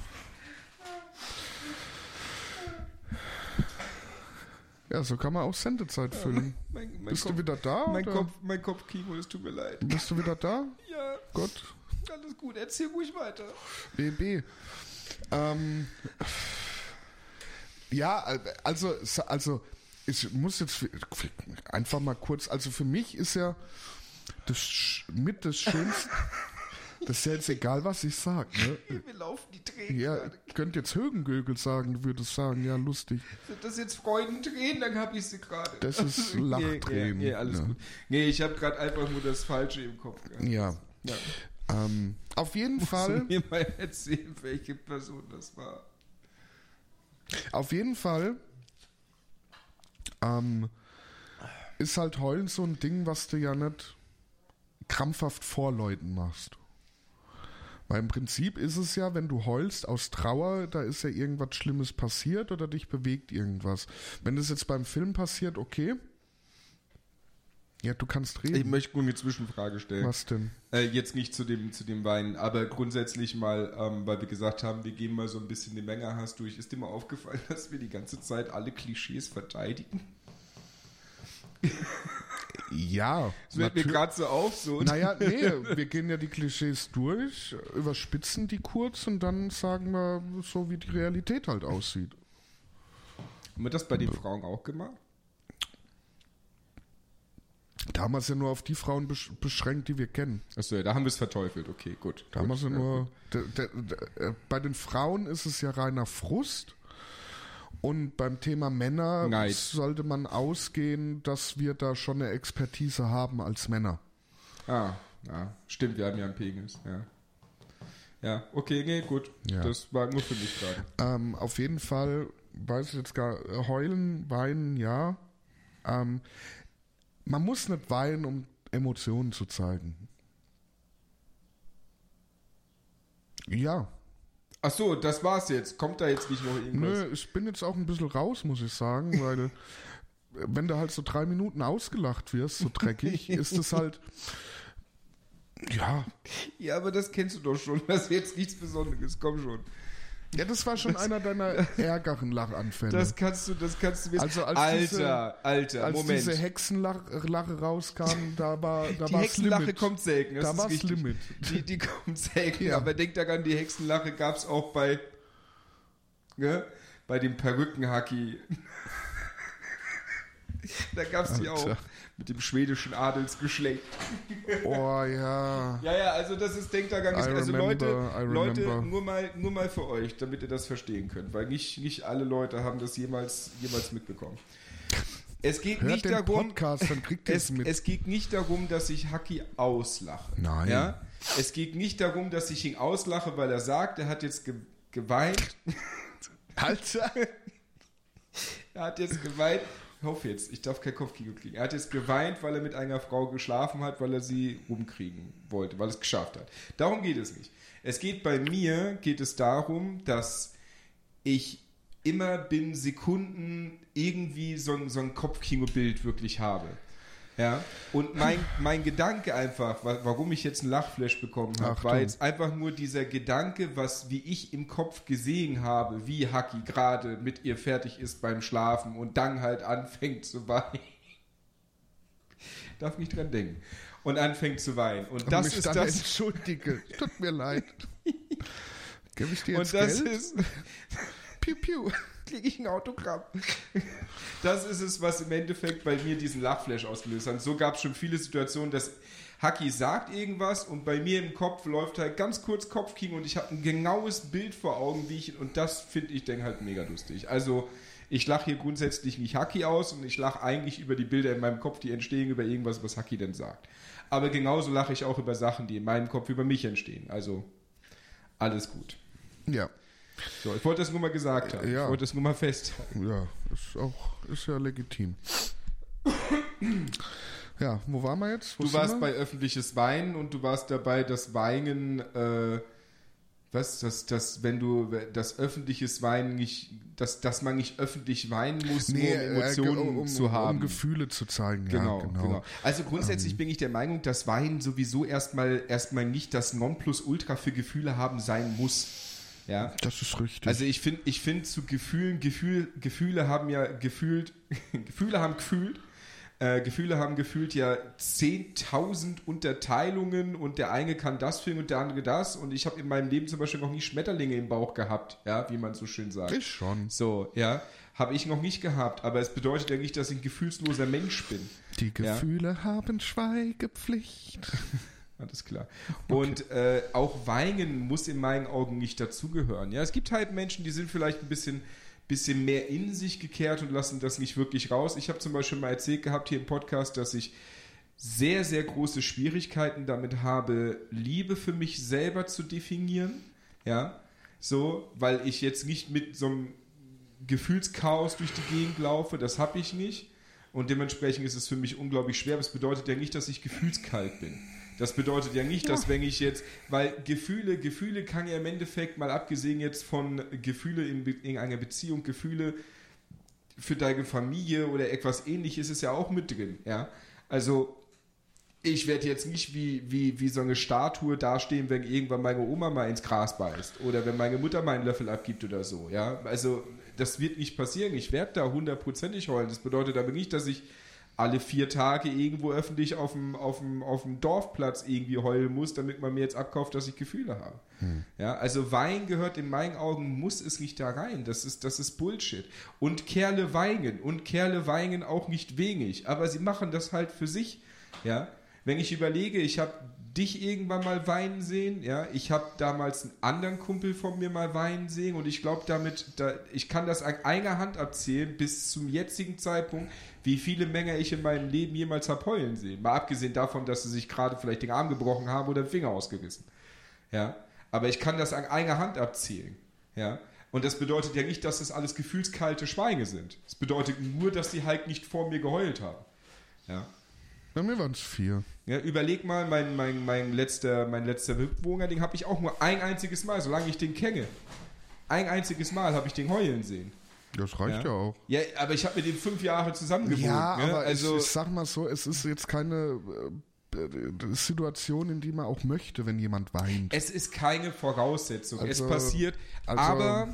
Ja, so kann man auch Sendezeit füllen. Mein, mein Bist Kopf, du wieder da? Mein oder? Kopf, mein Kopfkino, es tut mir leid. Bist du wieder da? Ja, Gott. alles gut. Erzähl ruhig weiter. BB. Ähm, ja, also, also ich muss jetzt einfach mal kurz, also für mich ist ja das mit das Schönste. Das ist ja jetzt egal, was ich sage. Ne? Mir laufen die Tränen. Ja, gerade. könnte jetzt Högengögel sagen, du würdest sagen, ja, lustig. Sind das jetzt Freudentränen? Dann habe ich sie gerade. Das ist Nee, Lachtränen, Nee, nee, alles ja. gut. Nee, ich habe gerade einfach nur das Falsche im Kopf gehabt. Ja. Ja. Ähm, auf jeden Musst Fall, du mir mal erzählen, welche Person das war. auf jeden Fall ähm, ist halt Heulen so ein Ding, was du ja nicht krampfhaft vor Leuten machst. Weil im Prinzip ist es ja, wenn du heulst aus Trauer, da ist ja irgendwas Schlimmes passiert oder dich bewegt irgendwas. Wenn das jetzt beim Film passiert, okay. Ja, du kannst Ich reden. möchte nur eine Zwischenfrage stellen. Was denn? Äh, jetzt nicht zu dem, zu dem Weinen, aber grundsätzlich mal, ähm, weil wir gesagt haben, wir gehen mal so ein bisschen die Menge hast durch. Ist dir mal aufgefallen, dass wir die ganze Zeit alle Klischees verteidigen? Ja. Das fällt mir gerade so auf. So. Naja, nee, wir gehen ja die Klischees durch, überspitzen die kurz und dann sagen wir so, wie die Realität halt aussieht. Haben wir das bei den Frauen auch gemacht? Da haben wir es ja nur auf die Frauen besch beschränkt, die wir kennen. Achso, ja, da haben wir es verteufelt. Okay, gut. Da gut. haben wir es ja Ja, nur. Der, äh, bei den Frauen ist es ja reiner Frust. Und beim Thema Männer Neid. sollte man ausgehen, dass wir da schon eine Expertise haben als Männer. Ah, ja, stimmt, wir haben ja einen Penis, ja. Ja, okay, nee, gut. Ja. Das war nur für mich gerade. Ähm, auf jeden Fall, weiß ich jetzt gar, heulen, weinen, ja. Ähm, man muss nicht weinen, um Emotionen zu zeigen. Ja, Ach so, das war's jetzt. Kommt da jetzt nicht noch irgendwas? nö, ich bin jetzt auch ein bisschen raus, muss ich sagen, weil äh, wenn du halt so drei Minuten ausgelacht wirst, so dreckig, ist es halt, ja, Ja, aber das kennst du doch schon. Das ist jetzt nichts Besonderes. Komm schon. Ja, das war schon einer deiner ärgeren Lachanfälle. Das kannst du, das kannst du wissen. Also als Alter, diese- Alter, Als Moment. diese Hexenlache Lache rauskam, da war da die war's Hexenlache Limit. kommt selten. Das Da war's richtig. Limit. Die, die kommt selten. Ja. Aber denk daran, die Hexenlache gab es auch bei, ne, bei dem Perückenhacki. da gab es die auch. Mit dem schwedischen Adelsgeschlecht. Oh ja. Ja, ja, also das ist, denkt da gar nicht. I Also remember, Leute, Leute, nur mal, nur mal für euch, damit ihr das verstehen könnt, weil nicht, nicht alle Leute haben das jemals, jemals mitbekommen. Es geht Hört nicht darum, Podcast, dann kriegt ihr es, es geht nicht darum, dass ich Haki auslache. Nein. Ja? Es geht nicht darum, dass ich ihn auslache, weil er sagt, er hat jetzt ge geweint. Alter. Er hat jetzt geweint. Ich hoffe jetzt, ich darf kein Kopfkino kriegen. Er hat jetzt geweint, weil er mit einer Frau geschlafen hat, weil er sie rumkriegen wollte, weil er es geschafft hat. Darum geht es nicht. Es geht bei mir, geht es darum, dass ich immer binnen Sekunden irgendwie so so ein Kopfkino-Bild wirklich habe. Ja, und mein, mein Gedanke einfach, wa- warum ich jetzt einen Lachflash bekommen habe, war jetzt einfach nur dieser Gedanke, was wie ich im Kopf gesehen habe, wie Haki gerade mit ihr fertig ist beim Schlafen und dann halt anfängt zu weinen. Darf nicht dran denken. Und anfängt zu weinen. Und das ist das. entschuldige. Tut mir leid. Gib ich dir Und jetzt das Geld? ist. piu, piu. Kriege ich ein Autogramm. Das ist es, was im Endeffekt bei mir diesen Lachflash ausgelöst hat. So gab es schon viele Situationen, dass Haki sagt irgendwas und bei mir im Kopf läuft halt ganz kurz Kopfkino und ich habe ein genaues Bild vor Augen, wie ich, und das finde ich dann halt mega lustig. Also, ich lache hier grundsätzlich nicht Haki aus und ich lache eigentlich über die Bilder in meinem Kopf, die entstehen über irgendwas, was Haki denn sagt. Aber genauso lache ich auch über Sachen, die in meinem Kopf über mich entstehen. Also, alles gut. Ja. So, ich wollte das nur mal gesagt haben. Ja. Ich wollte das nur mal festhalten. Ja, ist auch, ist ja legitim. Ja, wo waren wir jetzt? Wo Du warst wir? bei öffentliches Weinen und du warst dabei, das Weinen, äh, was, das, das, wenn du das öffentliches Weinen nicht, dass, dass man nicht öffentlich weinen muss, nee, nur um Emotionen äh, um, zu haben. Um Gefühle zu zeigen, Genau, ja, genau. genau. Also grundsätzlich Ähm. bin ich der Meinung, dass Weinen sowieso erstmal erstmal nicht das Nonplusultra für Gefühle haben sein muss. Ja. Das ist richtig. Also ich finde, ich finde zu Gefühlen, Gefühl, Gefühle haben ja gefühlt, Gefühle haben gefühlt, äh, Gefühle haben gefühlt ja 10.000 Unterteilungen und der eine kann das fühlen und der andere das und ich habe in meinem Leben zum Beispiel noch nie Schmetterlinge im Bauch gehabt, ja, wie man so schön sagt. ich schon. So, ja, habe ich noch nicht gehabt, aber es bedeutet ja nicht, dass ich ein gefühlsloser Mensch bin. Die Gefühle haben Schweigepflicht. Alles klar. Und äh, auch Weinen muss in meinen Augen nicht dazugehören. Ja, es gibt halt Menschen, die sind vielleicht ein bisschen, bisschen mehr in sich gekehrt und lassen das nicht wirklich raus. Ich habe zum Beispiel mal erzählt gehabt hier im Podcast, dass ich sehr, sehr große Schwierigkeiten damit habe, Liebe für mich selber zu definieren. Ja, so, weil ich jetzt nicht mit so einem Gefühlschaos durch die Gegend laufe, das habe ich nicht. Und dementsprechend ist es für mich unglaublich schwer. Das bedeutet ja nicht, dass ich gefühlskalt bin. Das bedeutet ja nicht, dass wenn ich jetzt, weil Gefühle, Gefühle kann ja im Endeffekt, mal abgesehen jetzt von Gefühle in, in einer Beziehung, Gefühle für deine Familie oder etwas ähnliches ist ja auch mit drin, ja. Also ich werde jetzt nicht wie, wie, wie so eine Statue dastehen, wenn irgendwann meine Oma mal ins Gras beißt oder wenn meine Mutter meinen Löffel abgibt oder so. Ja, also das wird nicht passieren. Ich werde da hundertprozentig heulen. Das bedeutet aber nicht, dass ich alle vier Tage irgendwo öffentlich auf dem, auf dem, auf dem Dorfplatz irgendwie heulen muss, damit man mir jetzt abkauft, dass ich Gefühle habe. Hm. Ja, also Wein gehört in meinen Augen, muss es nicht da rein. Das ist, das ist Bullshit. Und Kerle weinen. Und Kerle weinen auch nicht wenig. Aber sie machen das halt für sich. Ja, wenn ich überlege, ich habe dich irgendwann mal weinen sehen, ja, ich habe damals einen anderen Kumpel von mir mal weinen sehen und ich glaube damit, da, ich kann das an einer Hand abzählen bis zum jetzigen Zeitpunkt, wie viele Menge ich in meinem Leben jemals habe heulen sehen. Mal abgesehen davon, dass sie sich gerade vielleicht den Arm gebrochen haben oder den Finger ausgerissen. Ja, aber ich kann das an einer Hand abzählen. Ja, und das bedeutet ja nicht, dass das alles gefühlskalte Schweine sind. Es bedeutet nur, dass sie halt nicht vor mir geheult haben. Ja. Bei mir waren es vier. Ja, überleg mal, mein, mein, mein letzter, mein letzter Mitbewohner, den habe ich auch nur ein einziges Mal, solange ich den kenne. Ein einziges Mal habe ich den heulen sehen. Das reicht ja, ja auch. Ja, aber ich habe mit dem fünf Jahre zusammen gewohnt. Ja, ne? aber also, ich, ich sag mal so, es ist jetzt keine äh, Situation, in die man auch möchte, wenn jemand weint. Es ist keine Voraussetzung. Also, es passiert, also, aber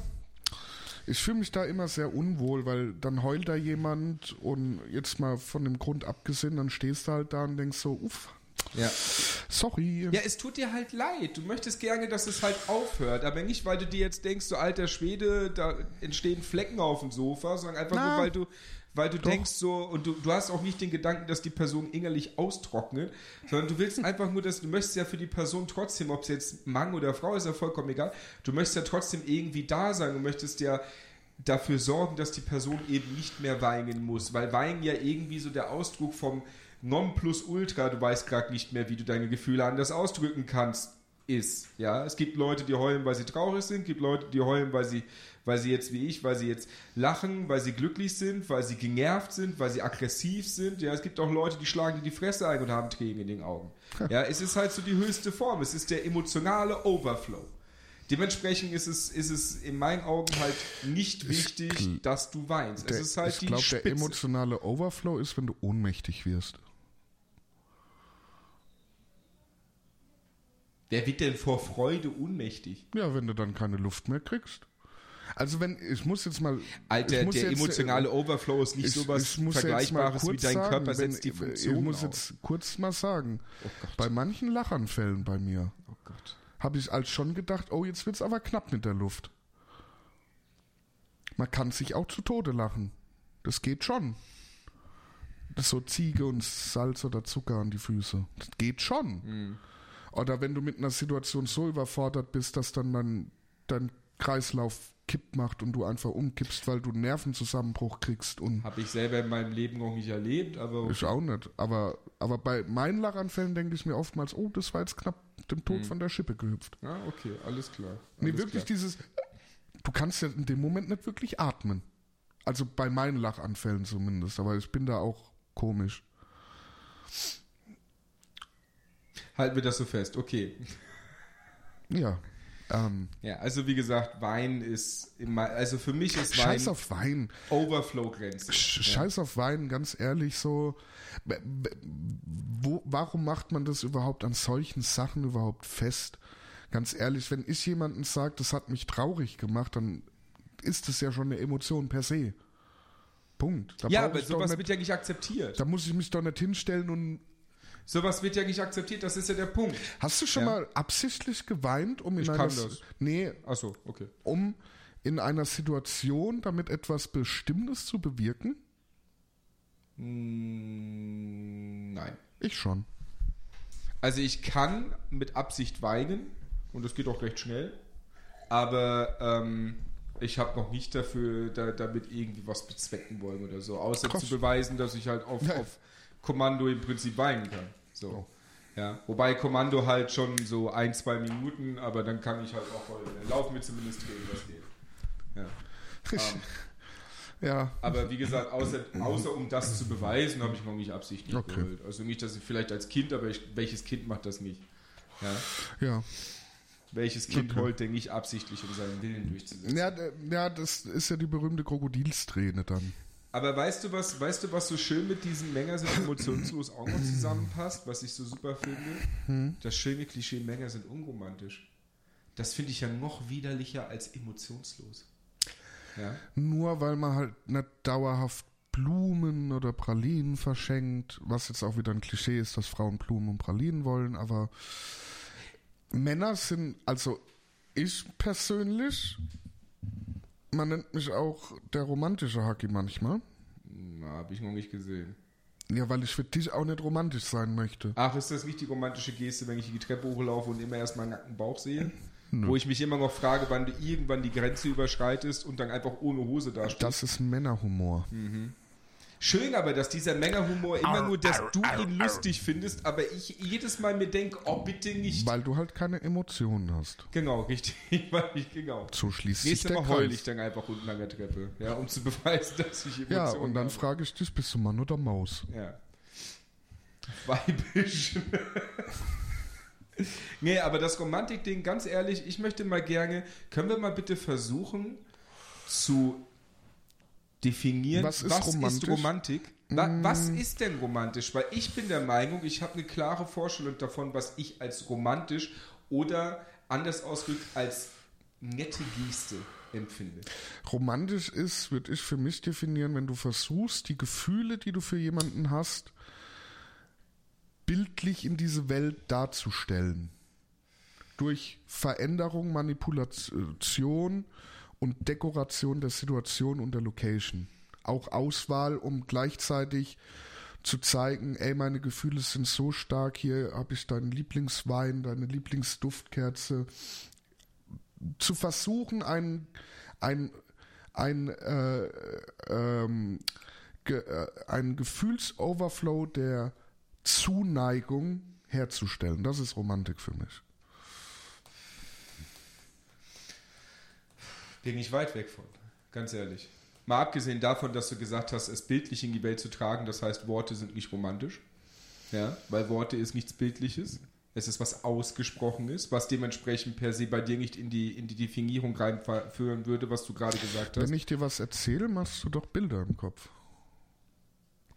ich fühle mich da immer sehr unwohl, weil dann heult da jemand und jetzt mal von dem Grund abgesehen, dann stehst du halt da und denkst so, uff, ja. Sorry. Ja, es tut dir halt leid. Du möchtest gerne, dass es halt aufhört. Aber nicht, weil du dir jetzt denkst, so alter Schwede, da entstehen Flecken auf dem Sofa, sondern einfach Na, nur, weil du, weil du denkst so, und du, du hast auch nicht den Gedanken, dass die Person innerlich austrocknet, sondern du willst einfach nur, dass du möchtest ja für die Person trotzdem, ob es jetzt Mann oder Frau ist, ja vollkommen egal, du möchtest ja trotzdem irgendwie da sein, du möchtest ja dafür sorgen, dass die Person eben nicht mehr weinen muss, weil Weinen ja irgendwie so der Ausdruck vom Nonplusultra, du weißt gerade nicht mehr, wie du deine Gefühle anders ausdrücken kannst, ist. Ja, es gibt Leute, die heulen, weil sie traurig sind, es gibt Leute, die heulen, weil sie, weil sie jetzt wie ich, weil sie jetzt lachen, weil sie glücklich sind, weil sie genervt sind, weil sie aggressiv sind. Ja, es gibt auch Leute, die schlagen dir die Fresse ein und haben Tränen in den Augen. Ja, es ist halt so die höchste Form. Es ist der emotionale Overflow. Dementsprechend ist es, ist es in meinen Augen halt nicht wichtig, ich, dass du weinst. Der, es ist halt ich glaube, der emotionale Overflow ist, wenn du ohnmächtig wirst. Wer wird denn vor Freude ohnmächtig? Ja, wenn du dann keine Luft mehr kriegst. Also wenn, ich muss jetzt mal... Alter, der jetzt, emotionale äh, Overflow ist nicht ich, sowas ich Vergleichbares wie dein Körper setzt die Funktion Ich muss auf. jetzt kurz mal sagen, oh bei manchen Lachanfällen bei mir oh habe ich als schon gedacht, oh, jetzt wird es aber knapp mit der Luft. Man kann sich auch zu Tode lachen. Das geht schon. Das so Ziege und Salz oder Zucker an die Füße. Das geht schon. Mhm. Oder wenn du mit einer Situation so überfordert bist, dass dann dein, dein Kreislauf kipp macht und du einfach umkippst, weil du einen Nervenzusammenbruch kriegst. Habe ich selber in meinem Leben noch nicht erlebt, aber. Okay. Ich auch nicht. Aber, aber bei meinen Lachanfällen denke ich mir oftmals, oh, das war jetzt knapp dem Tod hm. von der Schippe gehüpft. Ah, okay, alles klar. Alles nee, wirklich klar. dieses. Du kannst ja in dem Moment nicht wirklich atmen. Also bei meinen Lachanfällen zumindest, aber ich bin da auch komisch. Halten wir das so fest, okay. Ja. Ähm, ja, also wie gesagt, Wein ist, immer, also für mich ist Wein. Scheiß auf Wein. Overflow-Grenze. Scheiß ja. auf Wein, ganz ehrlich, so. Wo, warum macht man das überhaupt an solchen Sachen überhaupt fest? Ganz ehrlich, wenn ich jemanden sage, das hat mich traurig gemacht, dann ist das ja schon eine Emotion per se. Punkt. Da ja, aber sowas nicht, wird ja nicht akzeptiert. Da muss ich mich doch nicht hinstellen und Sowas wird ja nicht akzeptiert, das ist ja der Punkt. Hast du schon ja. mal absichtlich geweint, um in ich einer kann das. Nee, Ach so, okay. Um in einer Situation damit etwas Bestimmtes zu bewirken? Mm, nein. Ich schon. Also ich kann mit Absicht weinen und das geht auch recht schnell, aber ähm, ich habe noch nicht dafür da, damit irgendwie was bezwecken wollen oder so, außer Krass. zu beweisen, dass ich halt auf, auf Kommando im Prinzip weinen kann. So. Oh. Ja, wobei Kommando halt schon so ein, zwei Minuten, aber dann kann ich halt auch voll, laufen wir zumindest Tränen, was geht. Ja. Ähm, Ja, aber wie gesagt, außer, außer um das zu beweisen, habe ich noch nicht absichtlich Okay. gewollt. Also nicht, dass ich vielleicht als Kind, aber ich, welches Kind macht das nicht? Ja? ja. Welches Kind Okay. denn nicht absichtlich, um seinen Willen durchzusetzen? Ja, ja, das ist ja die berühmte Krokodilsträne dann. Aber weißt du, was, weißt du, was so schön mit diesem Menger sind emotionslos auch noch zusammenpasst, was ich so super finde? Das schöne Klischee, Menger sind unromantisch. Das finde ich ja noch widerlicher als emotionslos. Ja? Nur weil man halt nicht dauerhaft Blumen oder Pralinen verschenkt, was jetzt auch wieder ein Klischee ist, dass Frauen Blumen und Pralinen wollen, aber Männer sind, also ich persönlich, man nennt mich auch der romantische Haki manchmal. Na, habe ich noch nicht gesehen. Ja, weil ich für dich auch nicht romantisch sein möchte. Ach, ist das nicht die romantische Geste, wenn ich die Treppe hochlaufe und immer erst meinen nackten Bauch sehe? Nö. Wo ich mich immer noch frage, wann du irgendwann die Grenze überschreitest und dann einfach ohne Hose dastehst. Das ist Männerhumor. Schön aber, dass dieser Männerhumor immer nur, dass du ihn lustig findest, aber ich jedes Mal mir denke, oh bitte nicht. Weil du halt keine Emotionen hast. Genau, richtig, weil ich, genau. So schließt sich Nächstes der Mal heul ich dann einfach unten an der Treppe, ja, um zu beweisen, dass ich Emotionen Ja, und dann habe. frage ich dich, bist du Mann oder Maus? Ja. Weibisch. nee, aber das Romantik-Ding, ganz ehrlich, ich möchte mal gerne, können wir mal bitte versuchen zu definieren, Was ist was romantisch? ist Romantik? Wa was ist denn romantisch? Weil ich bin der Meinung, ich habe eine klare Vorstellung davon, was ich als romantisch oder anders ausgedrückt als nette Geste empfinde. Romantisch ist, würde ich für mich definieren, wenn du versuchst, die Gefühle, die du für jemanden hast, bildlich in diese Welt darzustellen. Durch Veränderung, Manipulation und Dekoration der Situation und der Location. Auch Auswahl, um gleichzeitig zu zeigen, ey, meine Gefühle sind so stark, hier habe ich deinen Lieblingswein, deine Lieblingsduftkerze. Zu versuchen, ein, ein, ein, äh, ähm, ge, äh, einen Gefühlsoverflow der Zuneigung herzustellen. Das ist Romantik für mich. Bin ich weit weg von, ganz ehrlich. Mal abgesehen davon, dass du gesagt hast, es bildlich in die Welt zu tragen, das heißt, Worte sind nicht romantisch. Ja, weil Worte ist nichts Bildliches. Es ist was Ausgesprochenes, was dementsprechend per se bei dir nicht in die, in die Definierung reinführen würde, was du gerade gesagt hast. Wenn ich dir was erzähle, machst du doch Bilder im Kopf.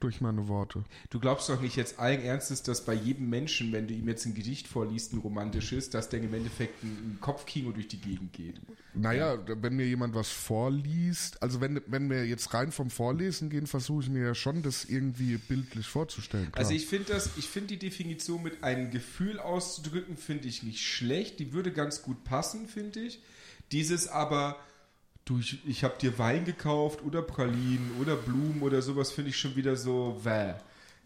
Durch meine Worte. Du glaubst doch nicht jetzt allen Ernstes, dass bei jedem Menschen, wenn du ihm jetzt ein Gedicht vorliest, ein romantisches, dass der im Endeffekt ein, ein Kopfkino durch die Gegend geht. Naja, wenn mir jemand was vorliest, also wenn, wenn wir jetzt rein vom Vorlesen gehen, versuche ich mir ja schon, das irgendwie bildlich vorzustellen. Klar. Also ich finde das, ich finde die Definition mit einem Gefühl auszudrücken, finde ich nicht schlecht. Die würde ganz gut passen, finde ich. Dieses aber durch, ich habe dir Wein gekauft oder Pralinen oder Blumen oder sowas, finde ich schon wieder so, wäh.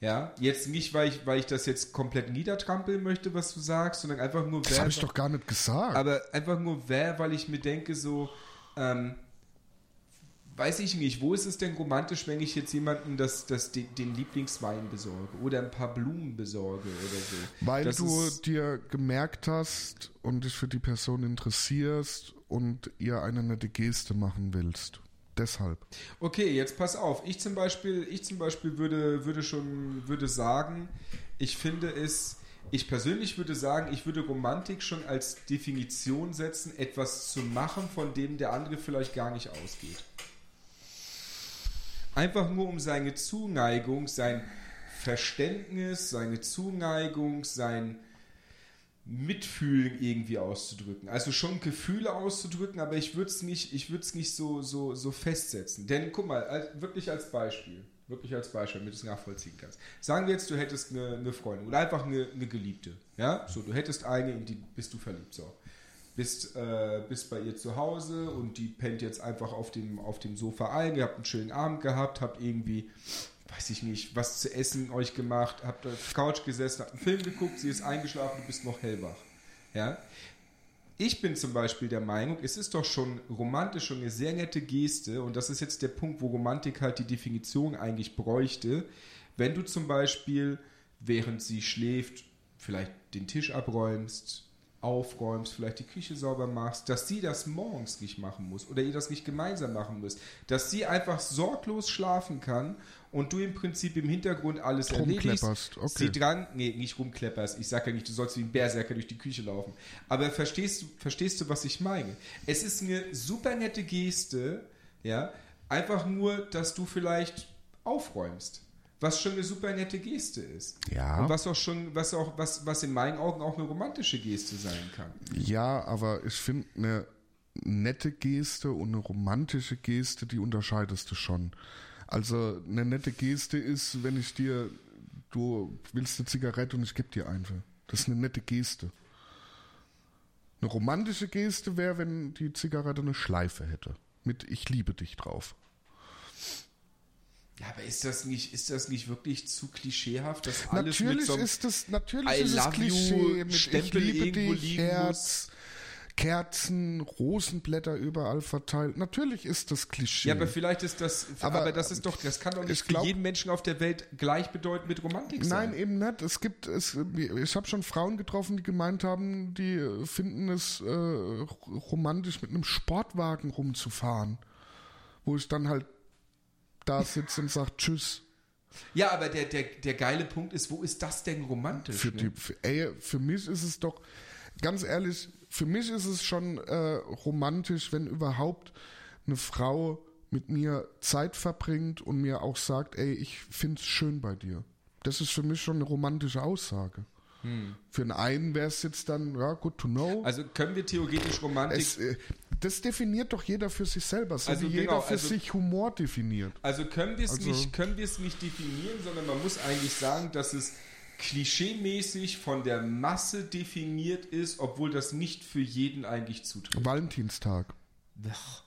Ja, jetzt nicht, weil ich, weil ich das jetzt komplett niedertrampeln möchte, was du sagst, sondern einfach nur, das wäh, habe ich doch gar nicht gesagt. aber einfach nur wäh, weil ich mir denke, so, ähm, weiß ich nicht, wo ist es denn romantisch, wenn ich jetzt jemanden das, das, den, den Lieblingswein besorge oder ein paar Blumen besorge oder so. Weil das du dir gemerkt hast und dich für die Person interessierst und ihr eine nette Geste machen willst. Deshalb. Okay, jetzt pass auf. Ich zum Beispiel, ich zum Beispiel würde, würde schon, würde sagen, ich finde es, ich persönlich würde sagen, ich würde Romantik schon als Definition setzen, etwas zu machen, von dem der andere vielleicht gar nicht ausgeht. Einfach nur um seine Zuneigung, sein Verständnis, seine Zuneigung, sein Mitfühlen irgendwie auszudrücken. Also schon Gefühle auszudrücken, aber ich würde es nicht, ich würde nicht so, so, so festsetzen. Denn guck mal, wirklich als Beispiel, wirklich als Beispiel, damit du es nachvollziehen kannst. Sagen wir jetzt, du hättest eine, eine Freundin oder einfach eine, eine Geliebte. Ja, so, du hättest eine, in die bist du verliebt. So. Bist, äh, bist bei ihr zu Hause und die pennt jetzt einfach auf dem, auf dem Sofa ein. Ihr habt einen schönen Abend gehabt, habt irgendwie weiß ich nicht, was zu essen euch gemacht, habt auf der Couch gesessen, habt einen Film geguckt, sie ist eingeschlafen, du bist noch hellwach. Ja? Ich bin zum Beispiel der Meinung, es ist doch schon romantisch und eine sehr nette Geste, und das ist jetzt der Punkt, wo Romantik halt die Definition eigentlich bräuchte, wenn du zum Beispiel, während sie schläft, vielleicht den Tisch abräumst, aufräumst, vielleicht die Küche sauber machst, dass sie das morgens nicht machen muss oder ihr das nicht gemeinsam machen müsst, dass sie einfach sorglos schlafen kann und du im Prinzip im Hintergrund alles erledigst, Okay. sie dran, nee, nicht rumklepperst, ich sage ja nicht, du sollst wie ein Berserker durch die Küche laufen, aber verstehst du, verstehst du, was ich meine? Es ist eine super nette Geste, ja, einfach nur, dass du vielleicht aufräumst. Was schon eine super nette Geste ist. Ja. Und was auch schon, was auch, was, was in meinen Augen auch eine romantische Geste sein kann. Ja, aber ich finde eine nette Geste und eine romantische Geste, die unterscheidest du schon. Also eine nette Geste ist, wenn ich dir, du willst eine Zigarette und ich gebe dir eine. Das ist eine nette Geste. Eine romantische Geste wäre, wenn die Zigarette eine Schleife hätte. Mit Ich liebe dich drauf. Ja, aber ist das nicht, ist das nicht wirklich zu klischeehaft, dass alles natürlich mit so einem ist es, natürlich I ist es you Klischee mit Ich Stempel liebe irgendwo dich, Herz, Kerzen, Rosenblätter überall verteilt. Natürlich ist das Klischee. Ja, aber vielleicht ist das, aber, Aber, das ist doch, das kann doch nicht ich für glaub- jeden Menschen auf der Welt gleichbedeutend mit Romantik sein. Nein, eben nicht. Es gibt, es, ich habe schon Frauen getroffen, die gemeint haben, die finden es äh, romantisch, mit einem Sportwagen rumzufahren. Wo ich dann halt da sitze und sage Tschüss. Ja, aber der, der, der geile Punkt ist, wo ist das denn romantisch? Für, ne? die, für, ey, für mich ist es doch, ganz ehrlich, für mich ist es schon äh, romantisch, wenn überhaupt eine Frau mit mir Zeit verbringt und mir auch sagt, ey, ich finde es schön bei dir. Das ist für mich schon eine romantische Aussage. Für den einen wäre es jetzt dann, ja, good to know. Hm. Also können wir theoretisch Romantik es, äh, das definiert doch jeder für sich selber, so Also wie jeder genau, für also- sich Humor definiert. Also können wir es Also- nicht, können wir es nicht definieren, sondern man muss eigentlich sagen, dass es klischeemäßig von der Masse definiert ist, obwohl das nicht für jeden eigentlich zutrifft. Valentinstag Ach,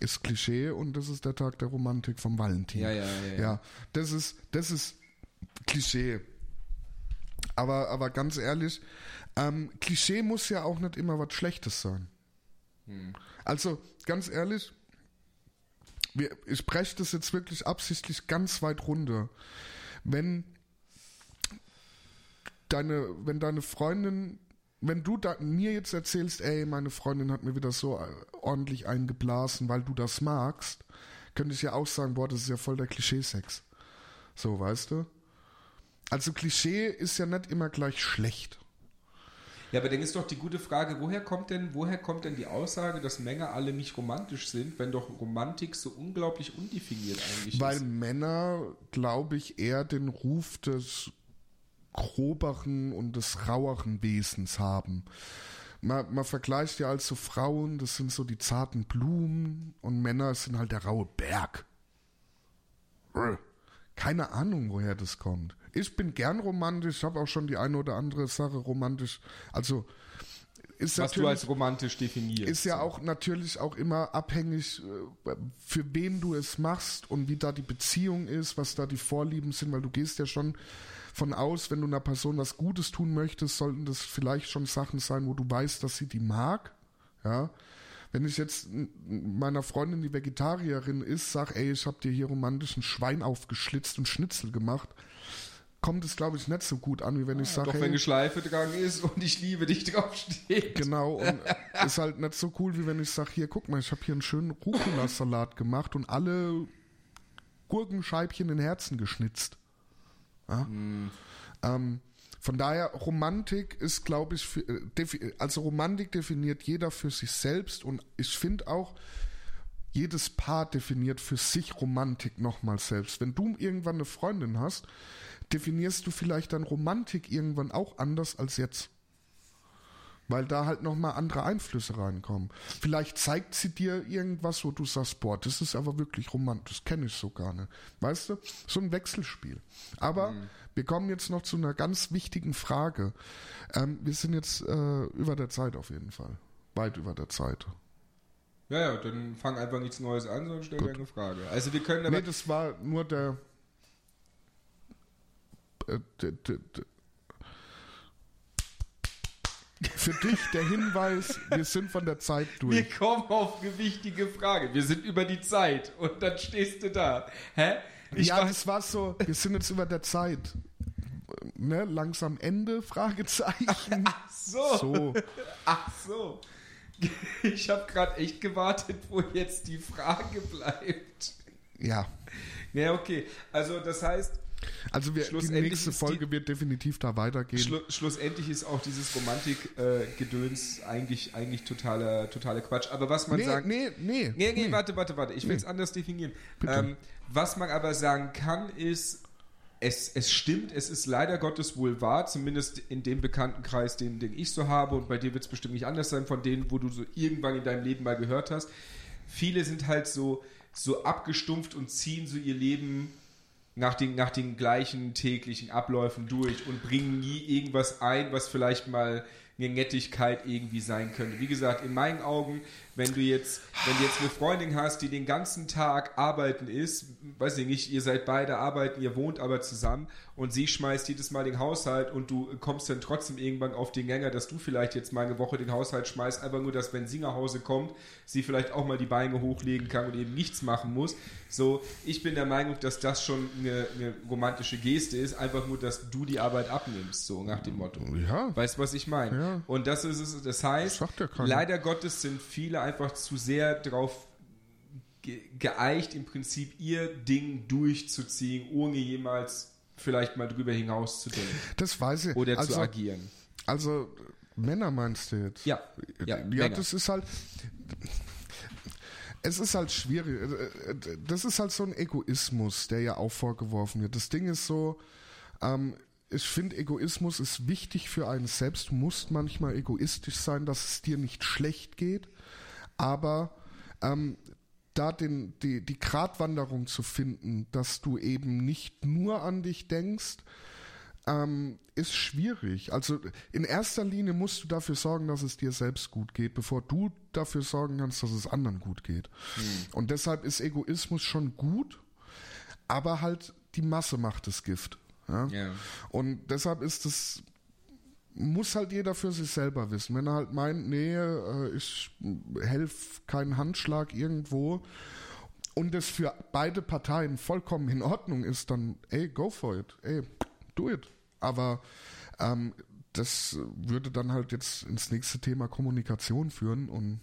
ist Klischee und das ist der Tag der Romantik vom Valentin. Ja, ja, ja, ja. Ja, das ist, das ist Klischee. Aber, aber ganz ehrlich, ähm, Klischee muss ja auch nicht immer was Schlechtes sein. Hm. Also, ganz ehrlich, wir, ich breche das jetzt wirklich absichtlich ganz weit runter. Wenn deine, wenn deine Freundin, wenn du da, mir jetzt erzählst, ey, meine Freundin hat mir wieder so äh, ordentlich eingeblasen, weil du das magst, könnte ich ja auch sagen, boah, das ist ja voll der Klischeesex. So, weißt du? Also Klischee ist ja nicht immer gleich schlecht. Ja, aber dann ist doch die gute Frage, woher kommt denn, woher kommt denn die Aussage, dass Männer alle nicht romantisch sind, wenn doch Romantik so unglaublich undefiniert eigentlich Weil ist? Männer, glaube ich, eher den Ruf des groberen und des raueren Wesens haben. Man, man vergleicht ja also Frauen, das sind so die zarten Blumen und Männer sind halt der raue Berg. Keine Ahnung, woher das kommt. Ich bin gern romantisch, habe auch schon die eine oder andere Sache romantisch. Also ist Was du natürlich- als romantisch definierst. ist ja auch natürlich auch immer abhängig, äh, für wen du es machst und wie da die Beziehung ist, was da die Vorlieben sind, weil du gehst ja schon von aus, wenn du einer Person was Gutes tun möchtest, sollten das vielleicht schon Sachen sein, wo du weißt, dass sie die mag. Ja. Wenn ich jetzt meiner Freundin, die Vegetarierin ist, sag, ey, ich hab dir hier romantisch ein Schwein aufgeschlitzt und Schnitzel gemacht, kommt es, glaube ich, nicht so gut an, wie wenn ich sage, Doch wenn eine Schleife dran ist und ich liebe dich draufsteht. Genau, und ist halt nicht so cool, wie wenn ich sage, hier, guck mal, ich habe hier einen schönen Rucola-Salat gemacht und alle Gurkenscheibchen in Herzen geschnitzt. Ja? Ähm, von daher, Romantik ist, glaube ich, für, äh, also Romantik definiert jeder für sich selbst und ich finde auch, jedes Paar definiert für sich Romantik nochmal selbst. Wenn du irgendwann eine Freundin hast, definierst du vielleicht dann Romantik irgendwann auch anders als jetzt. Weil da halt nochmal andere Einflüsse reinkommen. Vielleicht zeigt sie dir irgendwas, wo du sagst, boah, das ist aber wirklich romantisch, das kenne ich so gar nicht. Weißt du? So ein Wechselspiel. Aber wir kommen jetzt noch zu einer ganz wichtigen Frage. Ähm, wir sind jetzt äh, über der Zeit auf jeden Fall. Weit über der Zeit. Ja, ja, dann fang einfach nichts Neues an, sondern stell dir eine Frage. Also wir können aber, Nee, das war nur der, für dich der Hinweis, wir sind von der Zeit Wir durch. kommen auf eine wichtige Frage. Wir sind über die Zeit und dann stehst du da. Hä? Ich ja, das war so, wir sind jetzt über der Zeit. Ne, langsam Ende, Fragezeichen. so. So. Ach so. Ich habe gerade echt gewartet, wo jetzt die Frage bleibt. Ja. Ja, okay. Also das heißt, Also wir, die nächste Folge wird definitiv da weitergehen. Schlu schlussendlich ist auch dieses Romantik-Gedöns eigentlich, eigentlich totaler, totaler Quatsch. Aber was man nee, sagt... nee, nee, Nee, nee, warte, warte, warte. Ich will es anders definieren. Ähm, was man aber sagen kann, ist, es, es stimmt, es ist leider Gottes wohl wahr, zumindest in dem Bekanntenkreis, den, den ich so habe, und bei dir wird es bestimmt nicht anders sein, von denen, wo du so irgendwann in deinem Leben mal gehört hast. Viele sind halt so, so abgestumpft und ziehen so ihr Leben nach den, nach den gleichen täglichen Abläufen durch und bringen nie irgendwas ein, was vielleicht mal eine Nettigkeit irgendwie sein könnte. Wie gesagt, in meinen Augen, wenn du jetzt, wenn du jetzt eine Freundin hast, die den ganzen Tag arbeiten ist, weiß ich nicht, ihr seid beide arbeiten, ihr wohnt aber zusammen und sie schmeißt jedes Mal den Haushalt und du kommst dann trotzdem irgendwann auf den Gänger, dass du vielleicht jetzt mal eine Woche den Haushalt schmeißt, einfach nur, dass wenn sie nach Hause kommt, sie vielleicht auch mal die Beine hochlegen kann und eben nichts machen muss. So, ich bin der Meinung, dass das schon eine, eine romantische Geste ist, einfach nur, dass du die Arbeit abnimmst, so nach dem Motto. Ja. Weißt du, was ich meine? Ja. Und das ist es, das heißt, keiner. leider Gottes sind viele einfach zu sehr drauf ge geeicht, im Prinzip ihr Ding durchzuziehen, ohne jemals vielleicht mal drüber hinaus zu denken Das weiß ich. oder also, zu agieren. Also, Männer meinst du jetzt? Ja, ja, Ja, Männer. das ist halt. Es ist halt schwierig. Das ist halt so ein Egoismus, der ja auch vorgeworfen wird. Das Ding ist so, ähm, ich finde, Egoismus ist wichtig für einen selbst. Du musst manchmal egoistisch sein, dass es dir nicht schlecht geht. Aber ähm, da den, die, die Gratwanderung zu finden, dass du eben nicht nur an dich denkst, ähm, ist schwierig. Also in erster Linie musst du dafür sorgen, dass es dir selbst gut geht, bevor du dafür sorgen kannst, dass es anderen gut geht. Und deshalb ist Egoismus schon gut, aber halt die Masse macht das Gift. Ja? Ja. Und deshalb ist es muss halt jeder für sich selber wissen. Wenn er halt meint, nee, äh, ich helfe keinen Handschlag irgendwo und es für beide Parteien vollkommen in Ordnung ist, dann ey, go for it. Ey, do it. Aber ähm, das würde dann halt jetzt ins nächste Thema Kommunikation führen und,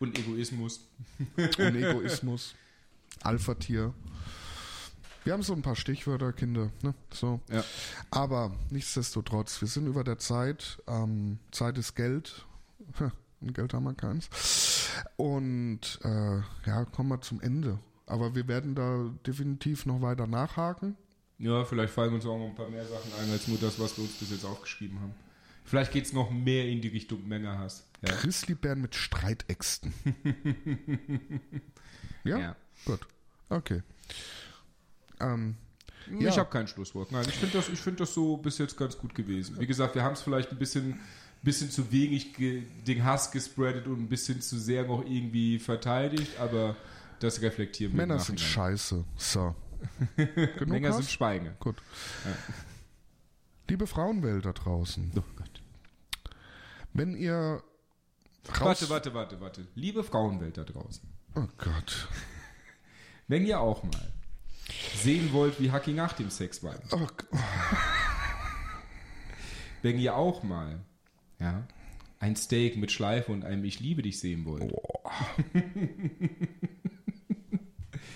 Und Egoismus. und Egoismus, Alpha-Tier. Wir haben so ein paar Stichwörter, Kinder. Ne? So. Ja. Aber nichtsdestotrotz, wir sind über der Zeit. Ähm, Zeit ist Geld. Und Geld haben wir keins. Und äh, ja, kommen wir zum Ende. Aber wir werden da definitiv noch weiter nachhaken. Ja, vielleicht fallen uns auch noch ein paar mehr Sachen ein, als nur das, was wir uns bis jetzt aufgeschrieben haben. Vielleicht geht es noch mehr in die Richtung Männerhass. Ja. Grizzlybären mit Streitäxten. ja? Ja. Gut. Okay. Ähm, Ja. Ich habe kein Schlusswort. Nein, ich finde das, ich find das so bis jetzt ganz gut gewesen. Wie gesagt, wir haben es vielleicht ein bisschen, bisschen zu wenig den Hass gespreadet und ein bisschen zu sehr noch irgendwie verteidigt, aber das reflektieren wir Männer sind scheiße. So. Genug Männer sind Schweine. Gut. Liebe Frauenwelt da draußen, Oh Gott. wenn ihr. Warte, warte, warte, warte. Liebe Frauenwelt da draußen. Oh Gott. Wenn ihr auch mal sehen wollt, wie Hacking nach dem Sex war, Oh, wenn ihr auch mal ja, ein Steak mit Schleife und einem Ich liebe dich sehen wollt,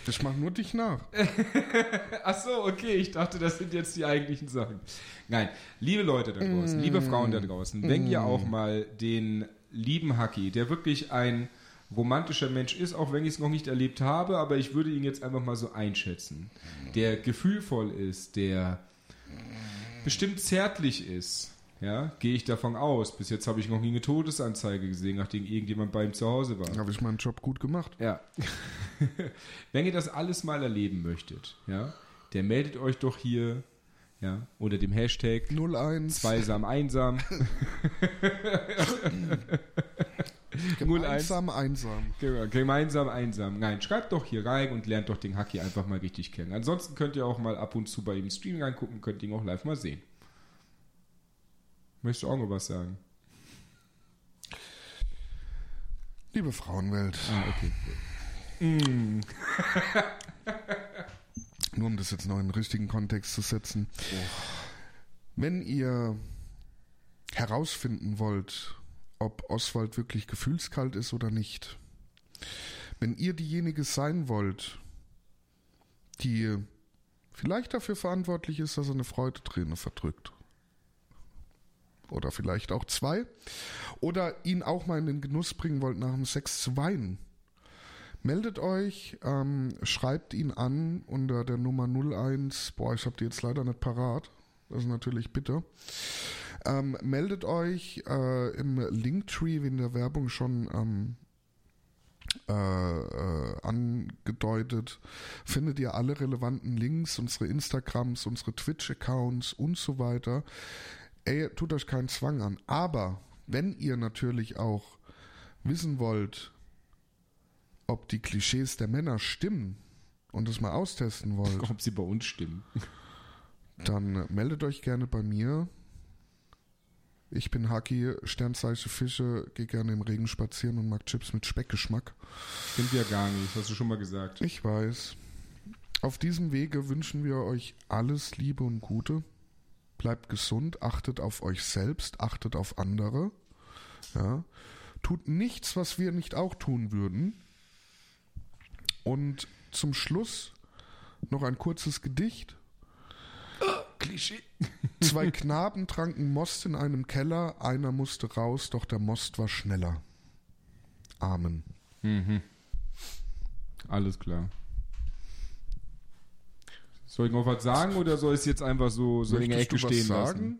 ich mach nur dich nach. Ach so, okay, ich dachte, das sind jetzt die eigentlichen Sachen. Nein, liebe Leute da draußen, liebe Frauen da draußen, wenn ihr auch mal den lieben Haki, der wirklich ein romantischer Mensch ist, auch wenn ich es noch nicht erlebt habe, aber ich würde ihn jetzt einfach mal so einschätzen, der gefühlvoll ist, der bestimmt zärtlich ist, ja, gehe ich davon aus. Bis jetzt habe ich noch nie eine Todesanzeige gesehen, nachdem irgendjemand bei ihm zu Hause war. Habe ich meinen Job gut gemacht. Ja. Wenn ihr das alles mal erleben möchtet, ja, der meldet euch doch hier, ja, unter dem Hashtag 01. zweisam einsam. Gemeinsam einsam. Genau, Gemeinsam einsam. Nein, schreibt doch hier rein und lernt doch den Haki einfach mal richtig kennen. Ansonsten könnt ihr auch mal ab und zu bei ihm Stream reingucken, könnt ihn auch live mal sehen. Möchtest du auch noch was sagen? Liebe Frauenwelt, Ah, okay. nur um das jetzt noch in den richtigen Kontext zu setzen. Wenn ihr herausfinden wollt, ob Oswald wirklich gefühlskalt ist oder nicht, wenn ihr diejenige sein wollt, die vielleicht dafür verantwortlich ist, dass er eine Freudeträne verdrückt, oder vielleicht auch zwei, oder ihn auch mal in den Genuss bringen wollt, nach dem Sex zu weinen, meldet euch, ähm, schreibt ihn an unter der Nummer 01, boah, ich habe die jetzt leider nicht parat, das ist natürlich bitter. Ähm, meldet euch äh, im Linktree, wie in der Werbung schon ähm, äh, äh, angedeutet, findet ihr alle relevanten Links, unsere Instagrams, unsere Twitch-Accounts und so weiter. Ey, tut euch keinen Zwang an. Aber wenn ihr natürlich auch wissen wollt, ob die Klischees der Männer stimmen und es mal austesten wollt, Ob sie bei uns stimmen. dann meldet euch gerne bei mir. Ich bin Haki, Sternzeichen Fische, gehe gerne im Regen spazieren und mag Chips mit Speckgeschmack. Sind wir gar nicht, hast du schon mal gesagt. Ich weiß. Auf diesem Wege wünschen wir euch alles Liebe und Gute. Bleibt gesund, achtet auf euch selbst, achtet auf andere. Ja. Tut nichts, was wir nicht auch tun würden. Und zum Schluss noch ein kurzes Gedicht. Klischee. Zwei Knaben tranken Most in einem Keller, einer musste raus, doch der Most war schneller. Amen. Mhm. Alles klar. Soll ich noch was sagen oder soll ich es jetzt einfach so, so in der Ecke stehen sagen? lassen?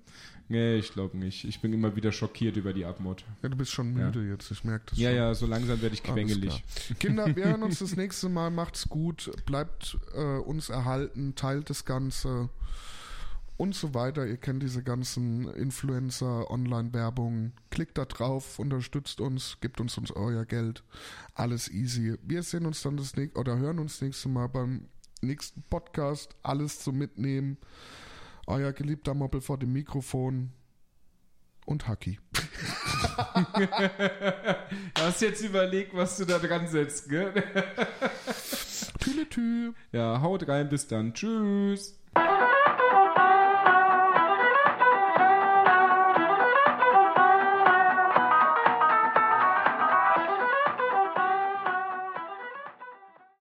Nee, ich glaube nicht. Ich bin immer wieder schockiert über die Abmod. Ja, du bist schon müde jetzt, ich merke das Ja, schon. ja, so langsam werde ich quengelig. Kinder, wir hören uns das nächste Mal. Macht's gut, bleibt äh, uns erhalten, teilt das Ganze und so weiter. Ihr kennt diese ganzen Influencer, Online-Werbung. Klickt da drauf, unterstützt uns, gebt uns, uns euer Geld. Alles easy. Wir sehen uns dann das nächste oder hören uns nächste Mal beim nächsten Podcast. Alles zum Mitnehmen. Euer geliebter Moppel vor dem Mikrofon und Haki. Du hast jetzt überlegt, was du da dran setzt, gell? Tü. Ja, haut rein, bis dann. Tschüss.